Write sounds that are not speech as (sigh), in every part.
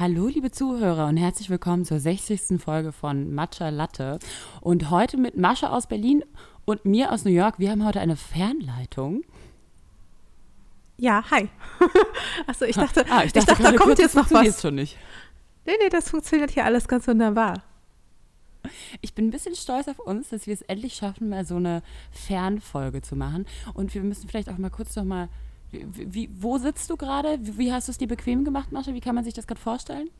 Hallo, liebe Zuhörer und herzlich willkommen zur 60. Folge von Matcha Latte. Und heute mit Mascha aus Berlin und mir aus New York. Wir haben heute eine Fernleitung. Ja, hi. (laughs) Achso, ich dachte, ah, ich dachte, ich dachte da kommt jetzt noch was. schon nicht. Nee, nee, das funktioniert hier alles ganz wunderbar. Ich bin ein bisschen stolz auf uns, dass wir es endlich schaffen, mal so eine Fernfolge zu machen. Und wir müssen vielleicht auch mal kurz noch mal wie, wo sitzt du gerade? Wie, wie, hast du es dir bequem gemacht, Mascha? Wie kann man sich das gerade vorstellen?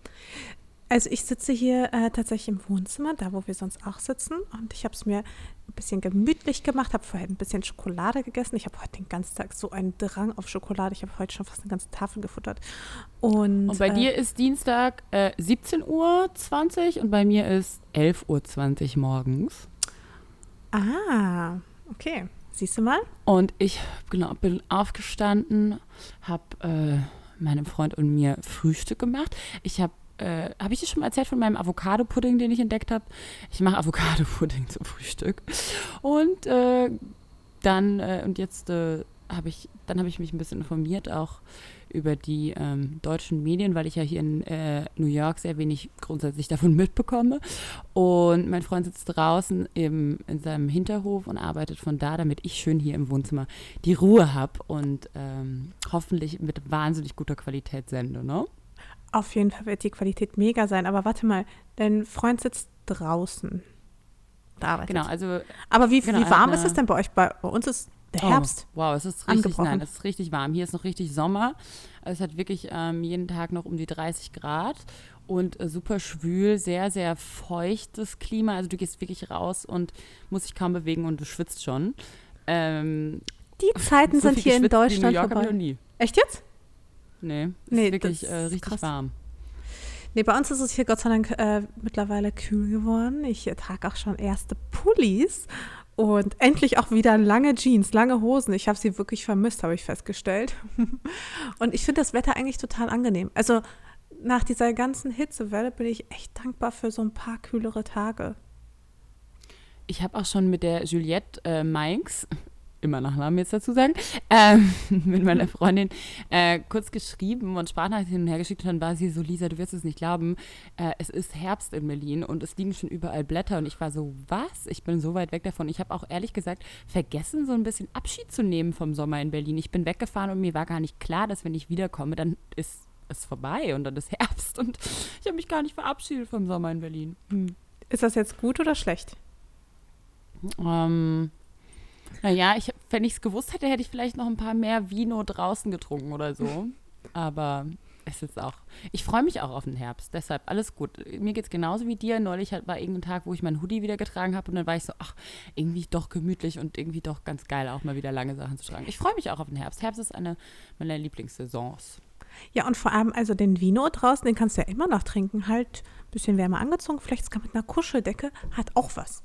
Also ich sitze hier äh, tatsächlich im Wohnzimmer, da wo wir sonst auch sitzen. Und ich habe es mir ein bisschen gemütlich gemacht, habe vorher ein bisschen Schokolade gegessen. Ich habe heute den ganzen Tag so einen Drang auf Schokolade. Ich habe heute schon fast eine ganze Tafel gefuttert. Und, und bei äh, dir ist Dienstag äh, 17.20 Uhr und bei mir ist 11.20 Uhr morgens. Ah, okay. Siehst du mal? Und ich genau, bin aufgestanden, habe äh, meinem Freund und mir Frühstück gemacht. Ich habe äh, habe ich dir schon mal erzählt von meinem Avocado-Pudding, den ich entdeckt habe? Ich mache Avocado-Pudding (laughs) zum Frühstück. Und äh, dann, äh, und jetzt äh, habe ich, dann habe ich mich ein bisschen informiert, auch über die ähm, deutschen Medien, weil ich ja hier in äh, New York sehr wenig grundsätzlich davon (laughs) mitbekomme. Und mein Freund sitzt draußen im, in seinem Hinterhof und arbeitet von da, damit ich schön hier im Wohnzimmer die Ruhe habe und ähm, hoffentlich mit wahnsinnig guter Qualität sende, ne? Auf jeden Fall wird die Qualität mega sein. Aber warte mal, dein Freund sitzt draußen. Arbeitet. Genau, also. Aber wie, genau, wie warm ist es denn bei euch? Bei, bei uns ist der oh, Herbst. Oh, wow, es ist richtig, nein, es ist richtig warm. Hier ist noch richtig Sommer. Es hat wirklich ähm, jeden Tag noch um die 30 Grad und äh, super schwül, sehr, sehr feuchtes Klima. Also du gehst wirklich raus und musst dich kaum bewegen und du schwitzt schon. Ähm, die Zeiten so sind hier in Deutschland in vorbei. Nie. Echt jetzt? Nee, nee, ist wirklich äh, richtig krass. warm. Nee, bei uns ist es hier Gott sei Dank äh, mittlerweile kühl geworden. Ich trage auch schon erste Pullis und endlich auch wieder lange Jeans, lange Hosen. Ich habe sie wirklich vermisst, habe ich festgestellt. (laughs) Und ich finde das Wetter eigentlich total angenehm. Also nach dieser ganzen Hitzewelle bin ich echt dankbar für so ein paar kühlere Tage. Ich habe auch schon mit der Juliette äh, Mainz, immer Nachnamen jetzt dazu sagen, ähm, (laughs) mit meiner Freundin äh, kurz geschrieben und Sprachnachrichten hin und her geschickt und dann war sie so, Lisa, du wirst es nicht glauben, äh, es ist Herbst in Berlin und es liegen schon überall Blätter und ich war so, was? Ich bin so weit weg davon. Ich habe auch ehrlich gesagt vergessen, so ein bisschen Abschied zu nehmen vom Sommer in Berlin. Ich bin weggefahren und mir war gar nicht klar, dass wenn ich wiederkomme, dann ist es vorbei und dann ist Herbst und (laughs) ich habe mich gar nicht verabschiedet vom Sommer in Berlin. Hm. Ist das jetzt gut oder schlecht? Ähm, naja, ich, wenn ich es gewusst hätte, hätte ich vielleicht noch ein paar mehr Vino draußen getrunken oder so. (laughs) Aber es ist auch. Ich freue mich auch auf den Herbst. Deshalb alles gut. Mir geht es genauso wie dir. Neulich war irgendein Tag, wo ich meinen Hoodie wieder getragen habe und dann war ich so, ach, irgendwie doch gemütlich und irgendwie doch ganz geil, auch mal wieder lange Sachen zu tragen. Ich freue mich auch auf den Herbst. Herbst ist eine meiner Lieblingssaisons. Ja, und vor allem, also den Vino draußen, den kannst du ja immer noch trinken. Halt ein bisschen wärmer angezogen, vielleicht sogar mit einer Kuscheldecke, hat auch was.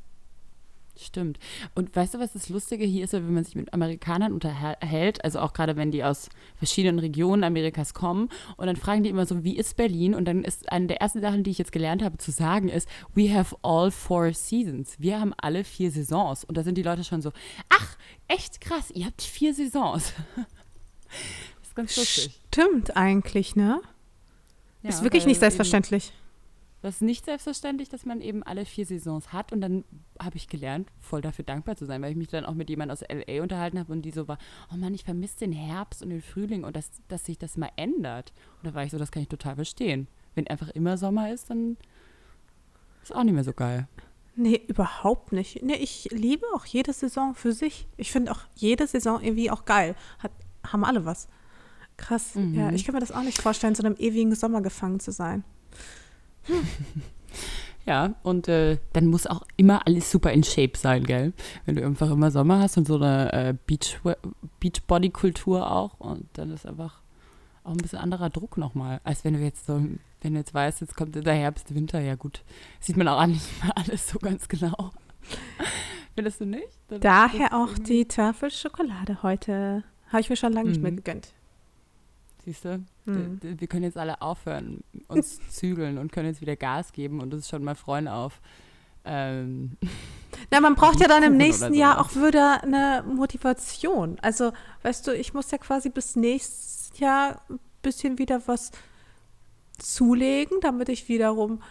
Stimmt. Und weißt du, was das Lustige hier ist, wenn man sich mit Amerikanern unterhält, also auch gerade wenn die aus verschiedenen Regionen Amerikas kommen und dann fragen die immer so, wie ist Berlin? Und dann ist eine der ersten Sachen, die ich jetzt gelernt habe zu sagen, ist, we have all four seasons. Wir haben alle vier Saisons. Und da sind die Leute schon so, ach, echt krass, ihr habt vier Saisons. (laughs) das ist ganz lustig. Stimmt eigentlich, ne? Ja, ist wirklich nicht selbstverständlich. Eben, das ist nicht selbstverständlich, dass man eben alle vier Saisons hat. Und dann habe ich gelernt, voll dafür dankbar zu sein, weil ich mich dann auch mit jemandem aus LA unterhalten habe und die so war, oh Mann, ich vermisse den Herbst und den Frühling und dass, dass sich das mal ändert. Und da war ich so, das kann ich total verstehen. Wenn einfach immer Sommer ist, dann ist auch nicht mehr so geil. Nee, überhaupt nicht. Nee, ich liebe auch jede Saison für sich. Ich finde auch jede Saison irgendwie auch geil. Hat, haben alle was. Krass. Mhm. Ja, ich kann mir das auch nicht vorstellen, so einem ewigen Sommer gefangen zu sein. (laughs) Ja, und äh, dann muss auch immer alles super in Shape sein, gell? Wenn du einfach immer Sommer hast und so eine äh, Beach, Beachbody-Kultur auch und dann ist einfach auch ein bisschen anderer Druck nochmal, als wenn du jetzt so, wenn du jetzt weißt, jetzt kommt der Herbst, Winter, ja gut, sieht man auch nicht mal alles so ganz genau. (laughs) Findest du nicht? Dann Daher auch die Tafelschokolade heute. Habe ich mir schon lange mhm. nicht mehr mhm. gegönnt. Siehst du? Mhm. Wir können jetzt alle aufhören, uns (laughs) zügeln und können jetzt wieder Gas geben und uns schon mal freuen auf. Ähm, (laughs) Na, man braucht ja dann im nächsten so. Jahr auch wieder eine Motivation. Also, weißt du, ich muss ja quasi bis nächstes Jahr ein bisschen wieder was zulegen, damit ich wiederum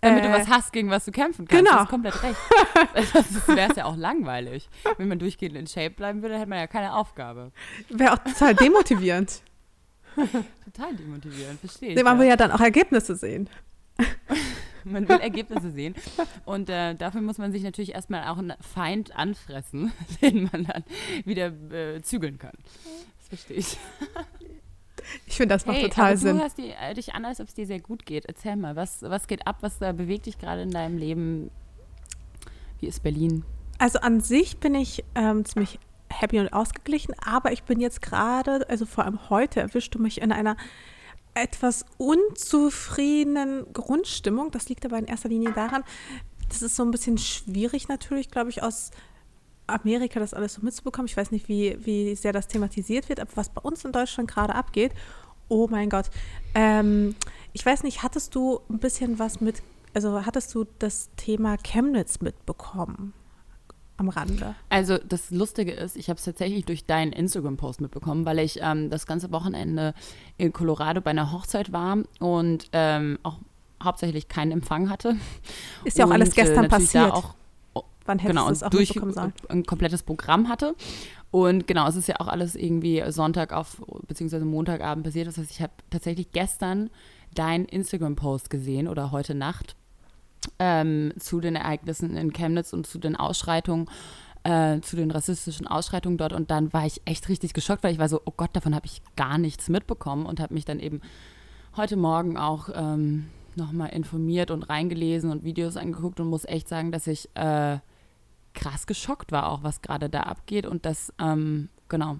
damit äh, du was hast, gegen was du kämpfen kannst. Genau. Du hast komplett recht. (laughs) das wäre es ja auch langweilig. Wenn man durchgehend in Shape bleiben würde, hätte man ja keine Aufgabe. Wäre auch total demotivierend. (laughs) Total demotivierend, verstehe ich. Nee, man ja. will ja dann auch Ergebnisse sehen. (laughs) Man will Ergebnisse sehen. Und äh, dafür muss man sich natürlich erstmal auch einen Feind anfressen, (laughs) den man dann wieder äh, zügeln kann. Das verstehe ich. Ich finde, das macht hey, total aber Sinn. du hörst die, äh, dich an, als ob es dir sehr gut geht. Erzähl mal, was, was geht ab? Was äh, bewegt dich gerade in deinem Leben? Wie ist Berlin? Also an sich bin ich ähm, ziemlich happy und ausgeglichen, aber ich bin jetzt gerade, also vor allem heute, erwischte mich in einer etwas unzufriedenen Grundstimmung. Das liegt aber in erster Linie daran, das ist so ein bisschen schwierig natürlich, glaube ich, aus Amerika das alles so mitzubekommen. Ich weiß nicht, wie, wie sehr das thematisiert wird, aber was bei uns in Deutschland gerade abgeht, oh mein Gott. Ähm, ich weiß nicht, hattest du ein bisschen was mit, also hattest du das Thema Chemnitz mitbekommen? Am Rande. Also das Lustige ist, ich habe es tatsächlich durch deinen Instagram-Post mitbekommen, weil ich ähm, das ganze Wochenende in Colorado bei einer Hochzeit war und ähm, auch hauptsächlich keinen Empfang hatte. Ist ja auch alles Und, äh, gestern da passiert. Auch, Wann hättest genau, du es auch durch mitbekommen sollen? ein komplettes Programm hatte. Und genau, es ist ja auch alles irgendwie Sonntag auf, beziehungsweise Montagabend passiert. Das heißt, ich habe tatsächlich gestern deinen Instagram-Post gesehen oder heute Nacht ähm, zu den Ereignissen in Chemnitz und zu den Ausschreitungen, äh, zu den rassistischen Ausschreitungen dort. Und dann war ich echt richtig geschockt, weil ich war so, oh Gott, davon habe ich gar nichts mitbekommen und habe mich dann eben heute Morgen auch ähm, nochmal informiert und reingelesen und Videos angeguckt und muss echt sagen, dass ich äh, krass geschockt war, auch was gerade da abgeht und dass, ähm, genau,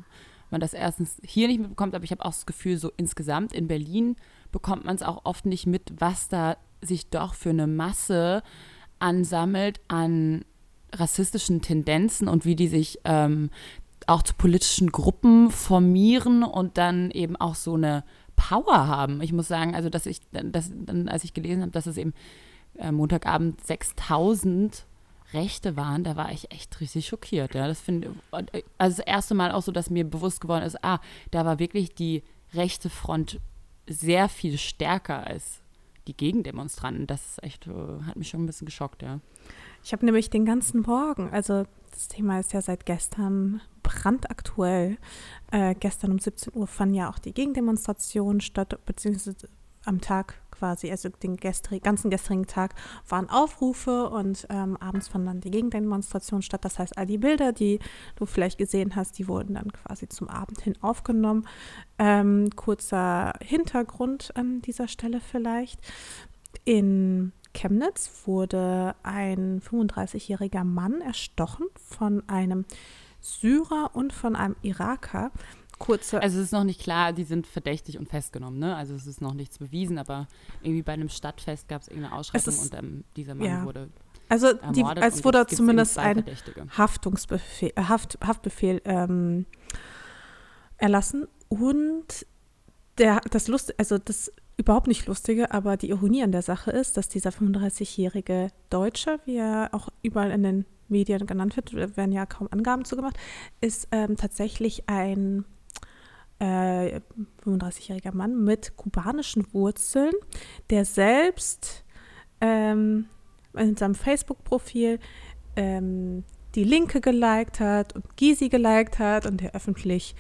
man das erstens hier nicht mitbekommt, aber ich habe auch das Gefühl, so insgesamt in Berlin bekommt man es auch oft nicht mit, was da sich doch für eine Masse ansammelt an rassistischen Tendenzen und wie die sich ähm, auch zu politischen Gruppen formieren und dann eben auch so eine Power haben. Ich muss sagen, also dass ich, dass, als ich gelesen habe, dass es eben äh, Montagabend 6000 Rechte waren, da war ich echt richtig schockiert. Ja, das finde also das erste Mal auch so, dass mir bewusst geworden ist, ah, da war wirklich die rechte Front sehr viel stärker als die Gegendemonstranten. Das echt, äh, hat mich schon ein bisschen geschockt, ja. Ich habe nämlich den ganzen Morgen, also das Thema ist ja seit gestern brandaktuell. Äh, gestern um 17 Uhr fanden ja auch die Gegendemonstrationen statt, beziehungsweise am Tag quasi, also den gestrig, ganzen gestrigen Tag waren Aufrufe und ähm, abends fanden dann die Gegendemonstrationen statt. Das heißt, all die Bilder, die du vielleicht gesehen hast, die wurden dann quasi zum Abend hin aufgenommen. Ähm, kurzer Hintergrund an dieser Stelle vielleicht. In Chemnitz wurde ein 35-jähriger Mann erstochen von einem Syrer und von einem Iraker. Kurze Also es ist noch nicht klar, die sind verdächtig und festgenommen, ne? Also es ist noch nichts bewiesen, aber irgendwie bei einem Stadtfest gab es irgendeine Ausschreitung ist- und ähm, dieser Mann ja. wurde Also die, und wurde zumindest ein. Haftungsbefehl, äh, Haft, Haftbefehl ähm, erlassen und der, das Lust, also das überhaupt nicht Lustige, aber die Ironie an der Sache ist, dass dieser 35-jährige Deutsche, wie er auch überall in den Medien genannt wird, da werden ja kaum Angaben zugemacht, ist ähm, tatsächlich ein äh, 35-jähriger Mann mit kubanischen Wurzeln, der selbst ähm, in seinem Facebook-Profil ähm, die Linke geliked hat und Gysi geliked hat und der öffentlich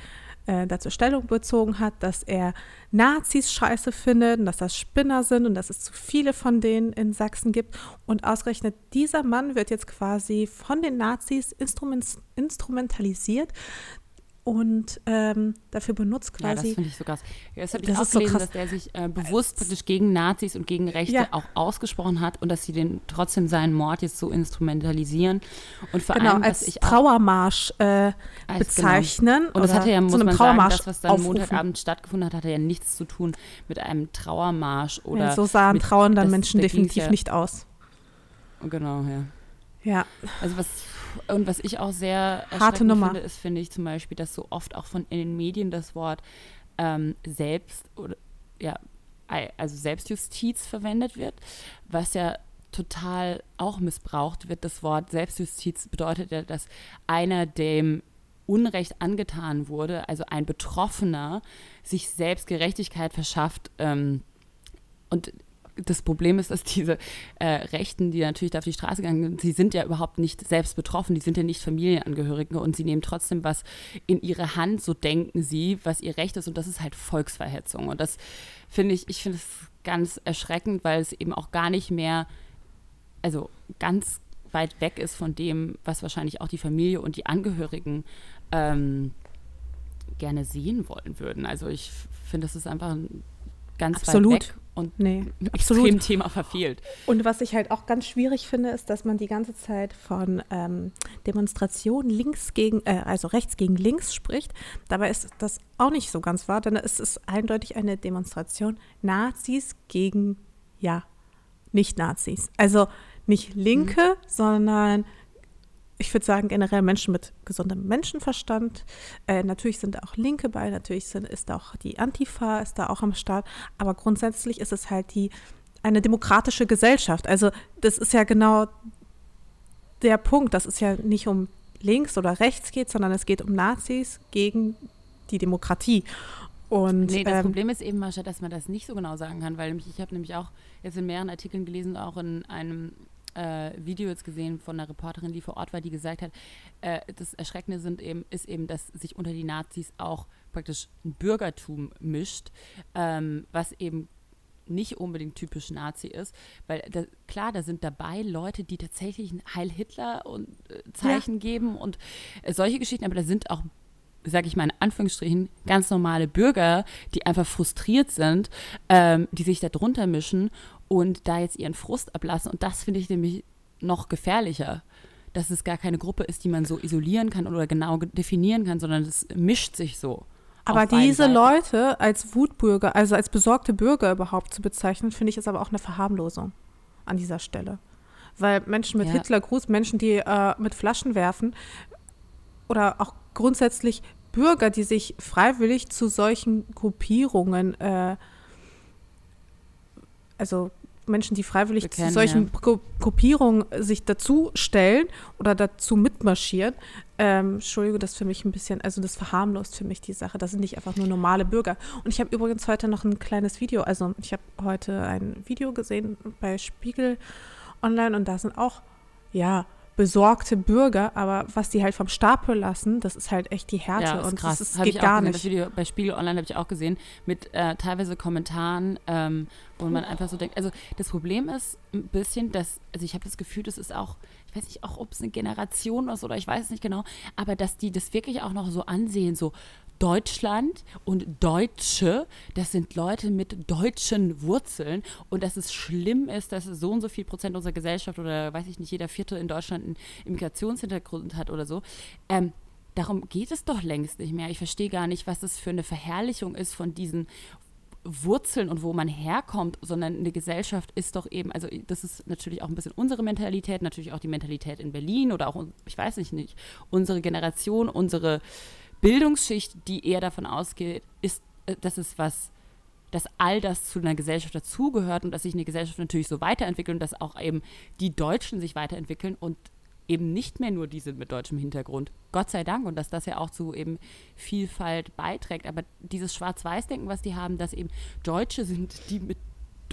äh, dazu Stellung bezogen hat, dass er Nazis scheiße findet und dass das Spinner sind und dass es zu viele von denen in Sachsen gibt. Und ausgerechnet dieser Mann wird jetzt quasi von den Nazis instrument instrumentalisiert und ähm, dafür benutzt Ja, das quasi. finde ich so krass. Das habe ich Das auch so gelesen, krass. dass der sich äh, bewusst praktisch gegen Nazis und gegen Rechte Ja. auch ausgesprochen hat und dass sie den trotzdem seinen Mord jetzt so instrumentalisieren. Und vor genau, allem, als ich Trauermarsch äh, als- bezeichnen. Und das hatte ja, muss einem man sagen, Trauermarsch das, was dann aufrufen. Montagabend stattgefunden hat, hatte ja nichts zu tun mit einem Trauermarsch oder. ja, so sahen mit- trauernde das- Menschen definitiv ja- nicht aus. Genau, ja. Ja, Also was und was ich auch sehr Harte Nummer. finde, ist, finde ich zum Beispiel, dass so oft auch von in den Medien das Wort ähm, selbst oder ja, also Selbstjustiz verwendet wird, was ja total auch missbraucht wird. Das Wort Selbstjustiz bedeutet ja, dass einer dem Unrecht angetan wurde, also ein Betroffener, sich selbst Gerechtigkeit verschafft, ähm, und das Problem ist, dass diese äh, Rechten, die natürlich da auf die Straße gegangen sind, sie sind ja überhaupt nicht selbst betroffen, die sind ja nicht Familienangehörige und sie nehmen trotzdem was in ihre Hand, so denken sie, was ihr Recht ist und das ist halt Volksverhetzung und das finde ich, ich finde es ganz erschreckend, weil es eben auch gar nicht mehr, also ganz weit weg ist von dem, was wahrscheinlich auch die Familie und die Angehörigen ähm, gerne sehen wollen würden. Also ich finde, das ist einfach ganz Absolut. weit weg und Nee, absolut. extrem Thema verfehlt. Und was ich halt auch ganz schwierig finde, ist, dass man die ganze Zeit von ähm, Demonstrationen links gegen, äh, also rechts gegen links spricht. Dabei ist das auch nicht so ganz wahr, denn es ist eindeutig eine Demonstration Nazis gegen, ja, Nicht-Nazis. Also nicht Linke, sondern ich würde sagen generell Menschen mit gesundem Menschenverstand. Äh, natürlich sind auch Linke bei, natürlich sind, ist auch die Antifa, ist da auch am Start. Aber grundsätzlich ist es halt die eine demokratische Gesellschaft. Also das ist ja genau der Punkt, dass es ja nicht um links oder rechts geht, sondern es geht um Nazis gegen die Demokratie. Und Nee, das ähm, Problem ist eben, Mascha, dass man das nicht so genau sagen kann, weil nämlich, ich habe nämlich auch jetzt in mehreren Artikeln gelesen, auch in einem äh, Video jetzt gesehen von einer Reporterin, die vor Ort war, die gesagt hat, äh, das Erschreckende sind eben, ist eben, dass sich unter die Nazis auch praktisch ein Bürgertum mischt, ähm, was eben nicht unbedingt typisch Nazi ist, weil da, klar, da sind dabei Leute, die tatsächlich ein Heil Hitler und äh, Zeichen geben und äh, solche Geschichten, aber da sind auch sage ich mal in Anführungsstrichen, ganz normale Bürger, die einfach frustriert sind, ähm, die sich da drunter mischen und da jetzt ihren Frust ablassen. Und das finde ich nämlich noch gefährlicher, dass es gar keine Gruppe ist, die man so isolieren kann oder genau ge- definieren kann, sondern es mischt sich so. Aber diese. Leute als Wutbürger, also als besorgte Bürger überhaupt zu bezeichnen, finde ich ist aber auch eine Verharmlosung an dieser Stelle. Weil Menschen mit Ja. Hitlergruß, Menschen, die äh, mit Flaschen werfen oder auch grundsätzlich Bürger, die sich freiwillig zu solchen Gruppierungen, äh, also Menschen, die freiwillig Bekennen, zu solchen Gru Gruppierungen sich dazu stellen oder dazu mitmarschieren, ähm, Entschuldigung, das für mich ein bisschen, also das verharmlost für mich die Sache. Das sind nicht einfach nur normale Bürger. Und ich habe übrigens heute noch ein kleines Video, also ich habe heute ein Video gesehen bei Spiegel Online und da sind auch, ja, besorgte Bürger, aber was die halt vom Stapel lassen, das ist halt echt die Härte Ja, ist und krass. das ist, geht gar gesehen. nicht. Das Video bei Spiegel Online habe ich auch gesehen, mit äh, teilweise Kommentaren, ähm, wo man einfach so denkt, also das Problem ist ein bisschen, dass, also ich habe das Gefühl, das ist auch, ich weiß nicht auch, ob es eine Generation ist oder ich weiß es nicht genau, aber dass die das wirklich auch noch so ansehen, so Deutschland und Deutsche, das sind Leute mit deutschen Wurzeln und dass es schlimm ist, dass so und so viel Prozent unserer Gesellschaft oder weiß ich nicht, jeder Vierte in Deutschland einen Immigrationshintergrund hat oder so. Ähm, darum geht es doch längst nicht mehr. Ich verstehe gar nicht, was das für eine Verherrlichung ist von diesen Wurzeln und wo man herkommt, sondern eine Gesellschaft ist doch eben, also das ist natürlich auch ein bisschen unsere Mentalität, natürlich auch die Mentalität in Berlin oder auch, ich weiß nicht, nicht unsere Generation, unsere Bildungsschicht, die eher davon ausgeht, ist, äh, dass es was, dass all das zu einer Gesellschaft dazugehört und dass sich eine Gesellschaft natürlich so weiterentwickelt und dass auch eben die Deutschen sich weiterentwickeln und eben nicht mehr nur die sind mit deutschem Hintergrund. Gott sei Dank und dass das ja auch zu eben Vielfalt beiträgt. Aber dieses Schwarz-Weiß-Denken, was die haben, dass eben Deutsche sind die mit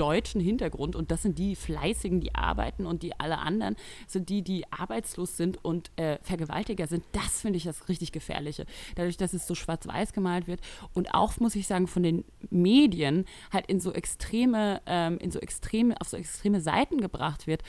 deutschen Hintergrund und das sind die Fleißigen, die arbeiten und die alle anderen sind die, die arbeitslos sind und äh, Vergewaltiger sind. Das finde ich das richtig Gefährliche. Dadurch, dass es so schwarz-weiß gemalt wird und auch, muss ich sagen, von den Medien halt in so extreme, ähm, in so extreme, auf so extreme Seiten gebracht wird.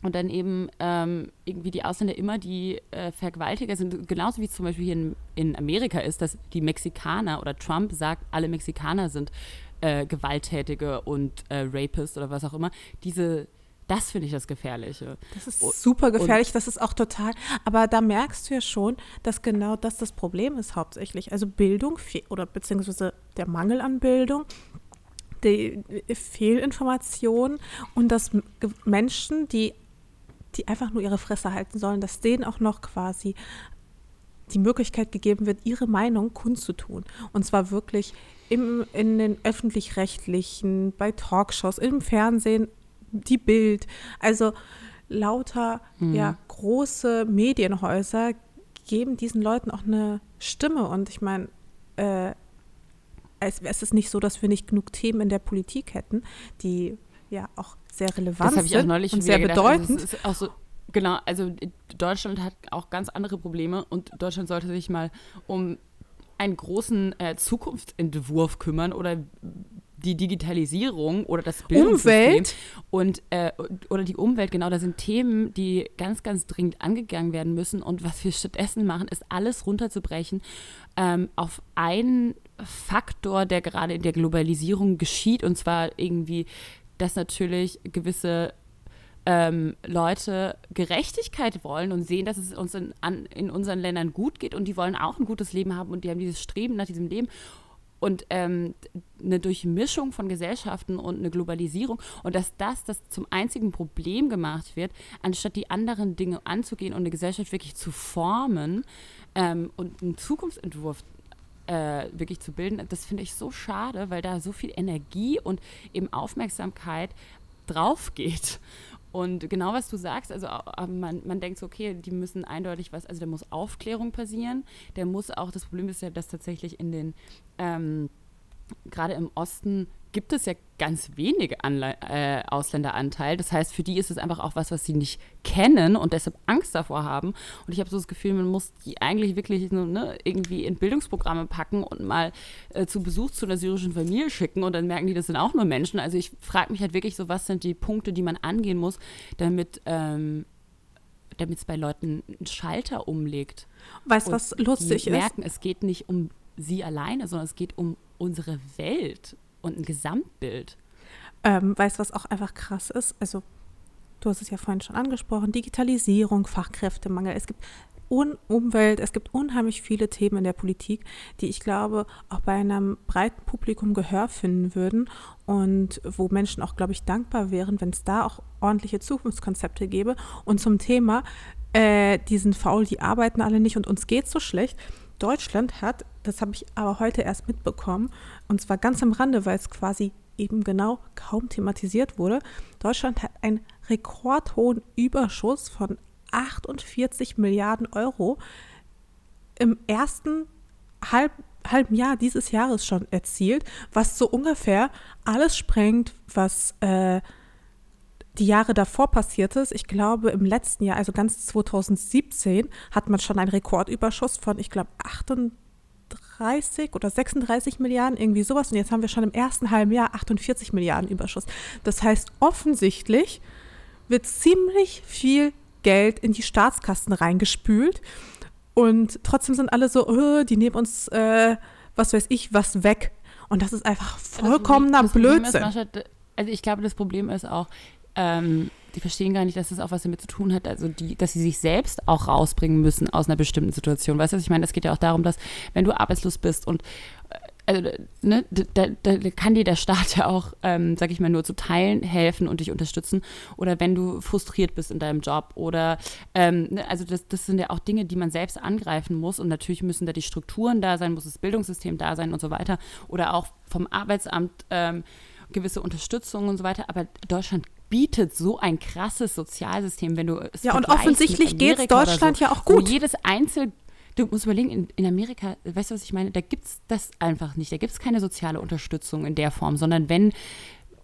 Und dann eben ähm, irgendwie die Ausländer immer die äh, Vergewaltiger sind, genauso wie es zum Beispiel hier in, in Amerika ist, dass die Mexikaner oder Trump sagt, alle Mexikaner sind äh, Gewalttätige und äh, Rapists oder was auch immer. Diese, das finde ich das Gefährliche. Das ist super gefährlich, das ist auch total. Aber da merkst du ja schon, dass genau das das Problem ist hauptsächlich. Also Bildung oder beziehungsweise der Mangel an Bildung, die Fehlinformation und dass Menschen, die, die einfach nur ihre Fresse halten sollen, dass denen auch noch quasi die Möglichkeit gegeben wird, ihre Meinung kundzutun. Und zwar wirklich im, in den öffentlich-rechtlichen, bei Talkshows, im Fernsehen, die Bild. Also lauter ja, große Medienhäuser geben diesen Leuten auch eine Stimme. Und ich meine, äh, es, es ist nicht so, dass wir nicht genug Themen in der Politik hätten, die ja auch sehr relevant das ich auch sind neulich und sehr gedacht. Also bedeutend. es ist auch so, genau, also Deutschland hat auch ganz andere Probleme und Deutschland sollte sich mal um einen großen äh, Zukunftsentwurf kümmern oder die Digitalisierung oder das Bildungssystem Umwelt. und äh, oder die Umwelt, genau, da sind Themen, die ganz, ganz dringend angegangen werden müssen. Und was wir stattdessen machen, ist alles runterzubrechen ähm, auf einen Faktor, der gerade in der Globalisierung geschieht, und zwar irgendwie, dass natürlich gewisse ähm, Leute Gerechtigkeit wollen und sehen, dass es uns in, an, in unseren Ländern gut geht und die wollen auch ein gutes Leben haben und die haben dieses Streben nach diesem Leben und ähm, eine Durchmischung von Gesellschaften und eine Globalisierung und dass das, das zum einzigen Problem gemacht wird, anstatt die anderen Dinge anzugehen und eine Gesellschaft wirklich zu formen ähm, und einen Zukunftsentwurf äh, wirklich zu bilden, das finde ich so schade, weil da so viel Energie und eben Aufmerksamkeit drauf geht. Und genau was du sagst, also man, man denkt so, okay, die müssen eindeutig was, also da muss Aufklärung passieren, der muss auch, das Problem ist ja, dass tatsächlich in den, ähm, gerade im Osten gibt es ja ganz wenige Anle äh, Ausländeranteil. Das heißt, für die ist es einfach auch was, was sie nicht kennen und deshalb Angst davor haben. Und ich habe so das Gefühl, man muss die eigentlich wirklich ne, irgendwie in Bildungsprogramme packen und mal äh, zu Besuch zu einer syrischen Familie schicken und dann merken die, das sind auch nur Menschen. Also ich frage mich halt wirklich so, was sind die Punkte, die man angehen muss, damit ähm, damit es bei Leuten einen Schalter umlegt. Weißt du, was lustig die ist? merken, es geht nicht um sie alleine, sondern es geht um unsere Welt und ein Gesamtbild. Ähm, weißt du, was auch einfach krass ist? Also, du hast es ja vorhin schon angesprochen: Digitalisierung, Fachkräftemangel. Es gibt Un Umwelt, es gibt unheimlich viele Themen in der Politik, die ich glaube auch bei einem breiten Publikum Gehör finden würden und wo Menschen auch, glaube ich, dankbar wären, wenn es da auch ordentliche Zukunftskonzepte gäbe. Und zum Thema, äh, die sind faul, die arbeiten alle nicht und uns geht so schlecht. Deutschland hat, das habe ich aber heute erst mitbekommen, und zwar ganz am Rande, weil es quasi eben genau kaum thematisiert wurde. Deutschland hat einen rekordhohen Überschuss von 48 Milliarden Euro im ersten halb, halben Jahr dieses Jahres schon erzielt, was so ungefähr alles sprengt, was äh, die Jahre davor passiert ist. Ich glaube, im letzten Jahr, also ganz 2017, hat man schon einen Rekordüberschuss von, ich glaube, 38 oder 36 Milliarden, irgendwie sowas. Und jetzt haben wir schon im ersten halben Jahr 48 Milliarden Überschuss. Das heißt, offensichtlich wird ziemlich viel Geld in die Staatskassen reingespült. Und trotzdem sind alle so, oh, die nehmen uns, äh, was weiß ich, was weg. Und das ist einfach vollkommener das Problem Blödsinn. Ist, Mascha, also ich glaube, das Problem ist auch, ähm, die verstehen gar nicht, dass das auch was damit zu tun hat, also die, dass sie sich selbst auch rausbringen müssen aus einer bestimmten Situation. Weißt du, ich meine? Es geht ja auch darum, dass wenn du arbeitslos bist und also, ne, da, da kann dir der Staat (laughs) ja auch, ähm, sag ich mal, nur zu Teilen helfen und dich unterstützen. Oder wenn du frustriert bist in deinem Job. Oder, ähm, ne, also das, das sind ja auch Dinge, die man selbst angreifen muss. Und natürlich müssen da die Strukturen da sein, muss das Bildungssystem da sein und so weiter. Oder auch vom Arbeitsamt ähm, gewisse Unterstützung und so weiter. Aber Deutschland bietet so ein krasses Sozialsystem, wenn du es Ja, und offensichtlich Amerika oder Deutschland so, ja auch gut. jedes Einzel Du musst überlegen, in, in Amerika, weißt du, was ich meine? Da gibt es das einfach nicht. Da gibt es keine soziale Unterstützung in der Form, sondern wenn,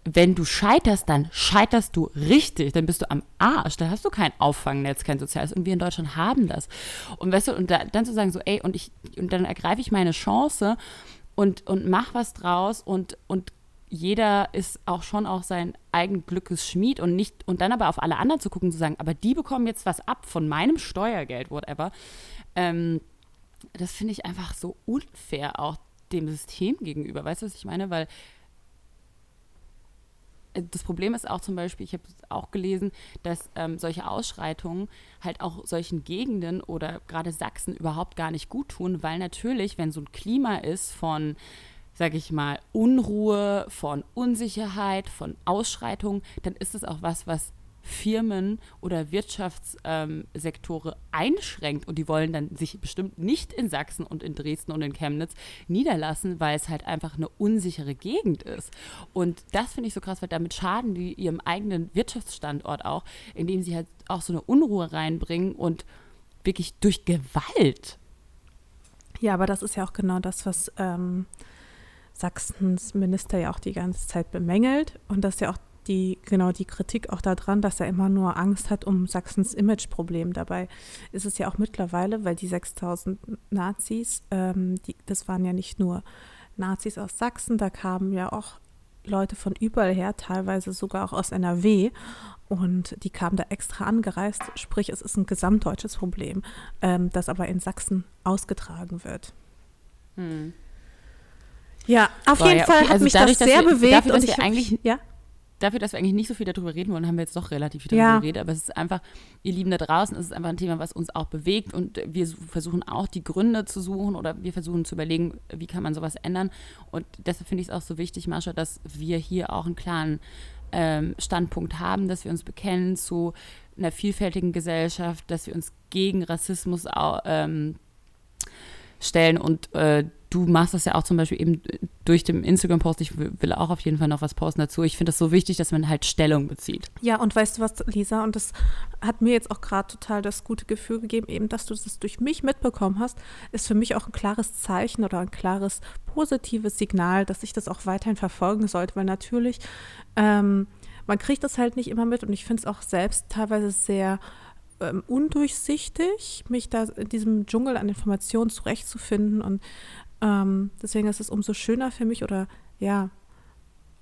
wenn du scheiterst, dann scheiterst du richtig. Dann bist du am Arsch. Da hast du kein Auffangnetz, kein soziales. Und wir in Deutschland haben das. Und weißt du, und da, dann zu sagen, so, ey, und ich, und dann ergreife ich meine Chance und, und mach was draus und, und jeder ist auch schon auch sein eigen Glückes Schmied und nicht und dann aber auf alle anderen zu gucken zu sagen, aber die bekommen jetzt was ab von meinem Steuergeld, whatever. Ähm, das finde ich einfach so unfair auch dem System gegenüber. Weißt du, was ich meine? Weil äh, das Problem ist auch zum Beispiel, ich habe auch gelesen, dass ähm, solche Ausschreitungen halt auch solchen Gegenden oder gerade Sachsen überhaupt gar nicht gut tun, weil natürlich, wenn so ein Klima ist von sag ich mal, Unruhe, von Unsicherheit, von Ausschreitungen, dann ist es auch was, was Firmen oder Wirtschaftssektore ähm, einschränkt und die wollen dann sich bestimmt nicht in Sachsen und in Dresden und in Chemnitz niederlassen, weil es halt einfach eine unsichere Gegend ist. Und das finde ich so krass, weil damit schaden die ihrem eigenen Wirtschaftsstandort auch, indem sie halt auch so eine Unruhe reinbringen und wirklich durch Gewalt. Ja, aber das ist ja auch genau das, was ähm, Sachsens Minister ja auch die ganze Zeit bemängelt und dass ja auch die, genau die Kritik auch daran, dass er immer nur Angst hat um Sachsens Imageproblem. Dabei ist es ja auch mittlerweile, weil die 6000 Nazis, ähm, die, das waren ja nicht nur Nazis aus Sachsen, da kamen ja auch Leute von überall her, teilweise sogar auch aus NRW. Und die kamen da extra angereist. Sprich, es ist ein gesamtdeutsches Problem, ähm, das aber in Sachsen ausgetragen wird. Hm. Ja, auf Boah, jeden ja, okay. Fall hat also mich dadurch, das sehr wir, bewegt. Dafür, und ich eigentlich, ja? dafür, dass wir eigentlich nicht so viel darüber reden wollen, haben wir jetzt doch relativ viel darüber ja. geredet. Aber es ist einfach, ihr Lieben da draußen, es ist einfach ein Thema, was uns auch bewegt. Und wir versuchen auch die Gründe zu suchen oder wir versuchen zu überlegen, wie kann man sowas ändern. Und deshalb finde ich es auch so wichtig, Marsha, dass wir hier auch einen klaren ähm, Standpunkt haben, dass wir uns bekennen zu einer vielfältigen Gesellschaft, dass wir uns gegen Rassismus ähm, stellen und äh, du machst das ja auch zum Beispiel eben durch den Instagram-Post. Ich will auch auf jeden Fall noch was posten dazu. Ich finde es so wichtig, dass man halt Stellung bezieht. Ja, und weißt du was, Lisa, und das hat mir jetzt auch gerade total das gute Gefühl gegeben, eben, dass du das durch mich mitbekommen hast, ist für mich auch ein klares Zeichen oder ein klares positives Signal, dass ich das auch weiterhin verfolgen sollte, weil natürlich, ähm, man kriegt das halt nicht immer mit und ich finde es auch selbst teilweise sehr ähm, undurchsichtig, mich da in diesem Dschungel an Informationen zurechtzufinden. Und ähm, deswegen ist es umso schöner für mich oder ja,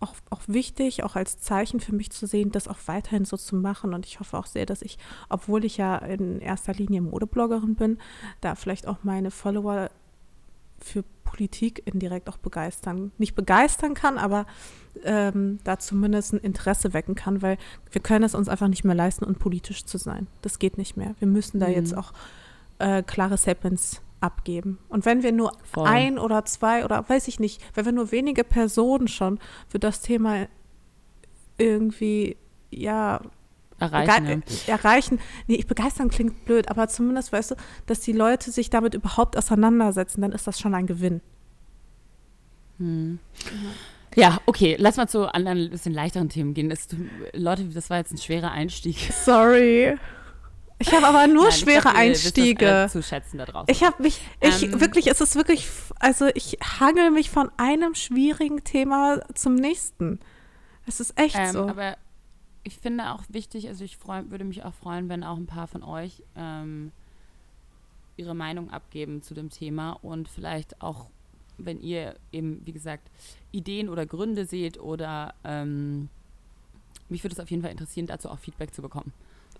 auch, auch wichtig, auch als Zeichen für mich zu sehen, das auch weiterhin so zu machen. Und ich hoffe auch sehr, dass ich, obwohl ich ja in erster Linie Modebloggerin bin, da vielleicht auch meine Follower für Politik indirekt auch begeistern, nicht begeistern kann, aber ähm, da zumindest ein Interesse wecken kann, weil wir können es uns einfach nicht mehr leisten, unpolitisch zu sein. Das geht nicht mehr. Wir müssen da mhm. jetzt auch äh, klare Statements abgeben. Und wenn wir nur Voll. ein oder zwei oder weiß ich nicht, wenn wir nur wenige Personen schon für das Thema irgendwie, ja, erreichen. Ja. Erreichen. Nee, begeistern klingt blöd, aber zumindest weißt du, dass die Leute sich damit überhaupt auseinandersetzen, dann ist das schon ein Gewinn. Hm. Ja, okay, lass mal zu anderen, bisschen leichteren Themen gehen. Das, Leute, das war jetzt ein schwerer Einstieg. Sorry. Ich habe aber nur Nein, schwere glaub, Einstiege. Das, äh, zu schätzen da draußen. Ich habe mich, ich ähm, wirklich, es ist wirklich, also ich hangel mich von einem schwierigen Thema zum nächsten. Es ist echt ähm, so. Aber ich finde auch wichtig, also ich freu, würde mich auch freuen, wenn auch ein paar von euch ähm, ihre Meinung abgeben zu dem Thema und vielleicht auch, wenn ihr eben, wie gesagt, Ideen oder Gründe seht oder ähm, mich würde es auf jeden Fall interessieren, dazu auch Feedback zu bekommen.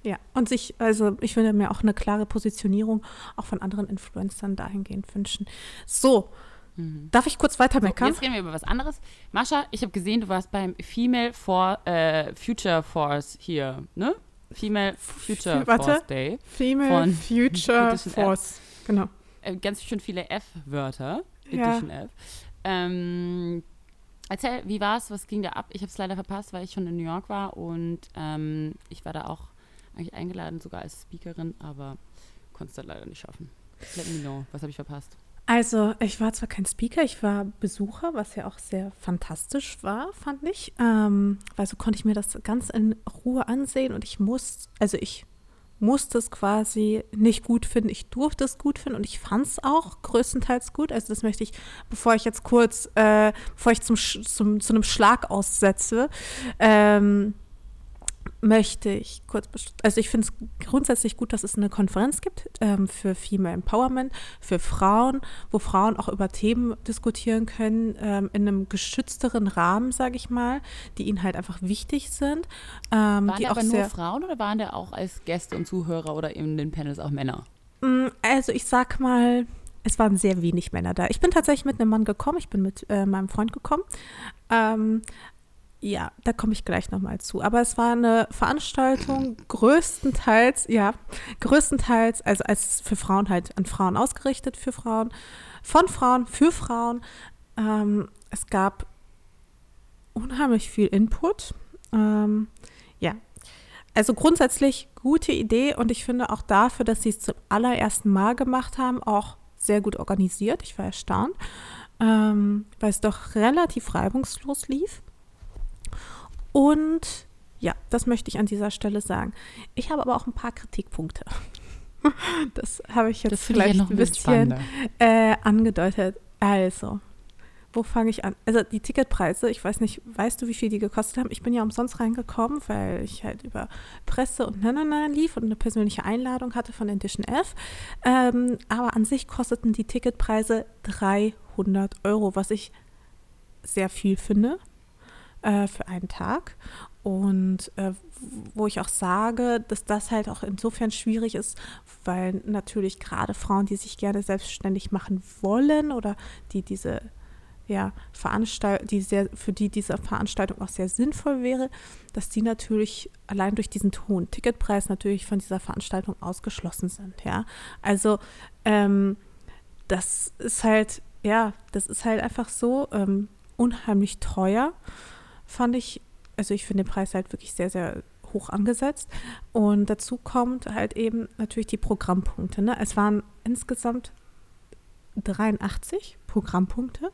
Ja, und sich, also ich würde mir auch eine klare Positionierung auch von anderen Influencern dahingehend wünschen. So, Mhm. Darf ich kurz weiter meckern? So, jetzt reden wir über was anderes. Mascha, ich habe gesehen, du warst beim Female For, äh, Future Force hier, ne? Female Future Warte. Force Day. Female Future Force, F. genau. Äh, ganz schön viele F-Wörter, Edition ja. F. Ähm, erzähl, wie war es? Was ging da ab? Ich habe es leider verpasst, weil ich schon in New York war und ähm, ich war da auch eigentlich eingeladen, sogar als Speakerin, aber konnte es dann leider nicht schaffen. Let me know, was habe ich verpasst? Also, ich war zwar kein Speaker, ich war Besucher, was ja auch sehr fantastisch war, fand ich. Ähm, weil so konnte ich mir das ganz in Ruhe ansehen und ich muss, also ich musste es quasi nicht gut finden. Ich durfte es gut finden und ich fand es auch größtenteils gut. Also das möchte ich, bevor ich jetzt kurz, äh, bevor ich zum, zum, zu einem Schlag aussetze, ähm, möchte ich kurz, also ich finde es grundsätzlich gut, dass es eine Konferenz gibt ähm, für Female Empowerment, für Frauen, wo Frauen auch über Themen diskutieren können, ähm, in einem geschützteren Rahmen, sage ich mal, die ihnen halt einfach wichtig sind. Ähm, waren die aber nur Frauen oder waren da auch als Gäste und Zuhörer oder in den Panels auch Männer? Mm, also ich sag mal, es waren sehr wenig Männer da. Ich bin tatsächlich mit einem Mann gekommen, ich bin mit äh, meinem Freund gekommen. Ähm, ja, da komme ich gleich nochmal zu. Aber es war eine Veranstaltung größtenteils, ja, größtenteils, also als für Frauen halt an Frauen ausgerichtet, für Frauen, von Frauen, für Frauen. Ähm, es gab unheimlich viel Input. Ähm, ja, also grundsätzlich gute Idee und ich finde auch dafür, dass sie es zum allerersten Mal gemacht haben, auch sehr gut organisiert. Ich war erstaunt, ähm, weil es doch relativ reibungslos lief. Und ja, das möchte ich an dieser Stelle sagen. Ich habe aber auch ein paar Kritikpunkte. (laughs) Das habe ich jetzt vielleicht ja ein bisschen äh, angedeutet. Also, wo fange ich an? Also die Ticketpreise, ich weiß nicht, weißt du, wie viel die gekostet haben? Ich bin ja umsonst reingekommen, weil ich halt über Presse und Nanana lief und eine persönliche Einladung hatte von Edition F. Ähm, aber an sich kosteten die Ticketpreise 300 Euro, was ich sehr viel finde äh, für einen Tag. Und äh, wo ich auch sage, dass das halt auch insofern schwierig ist, weil natürlich gerade Frauen, die sich gerne selbstständig machen wollen oder die diese ja, Veranstalt die sehr, für die diese Veranstaltung auch sehr sinnvoll wäre, dass die natürlich allein durch diesen hohen Ticketpreis natürlich von dieser Veranstaltung ausgeschlossen sind. Ja, also ähm, das ist halt, ja, das ist halt einfach so ähm, unheimlich teuer, fand ich also ich finde den Preis halt wirklich sehr, sehr hoch angesetzt. Und dazu kommt halt eben natürlich die Programmpunkte. Ne? Es waren insgesamt 83 Programmpunkte.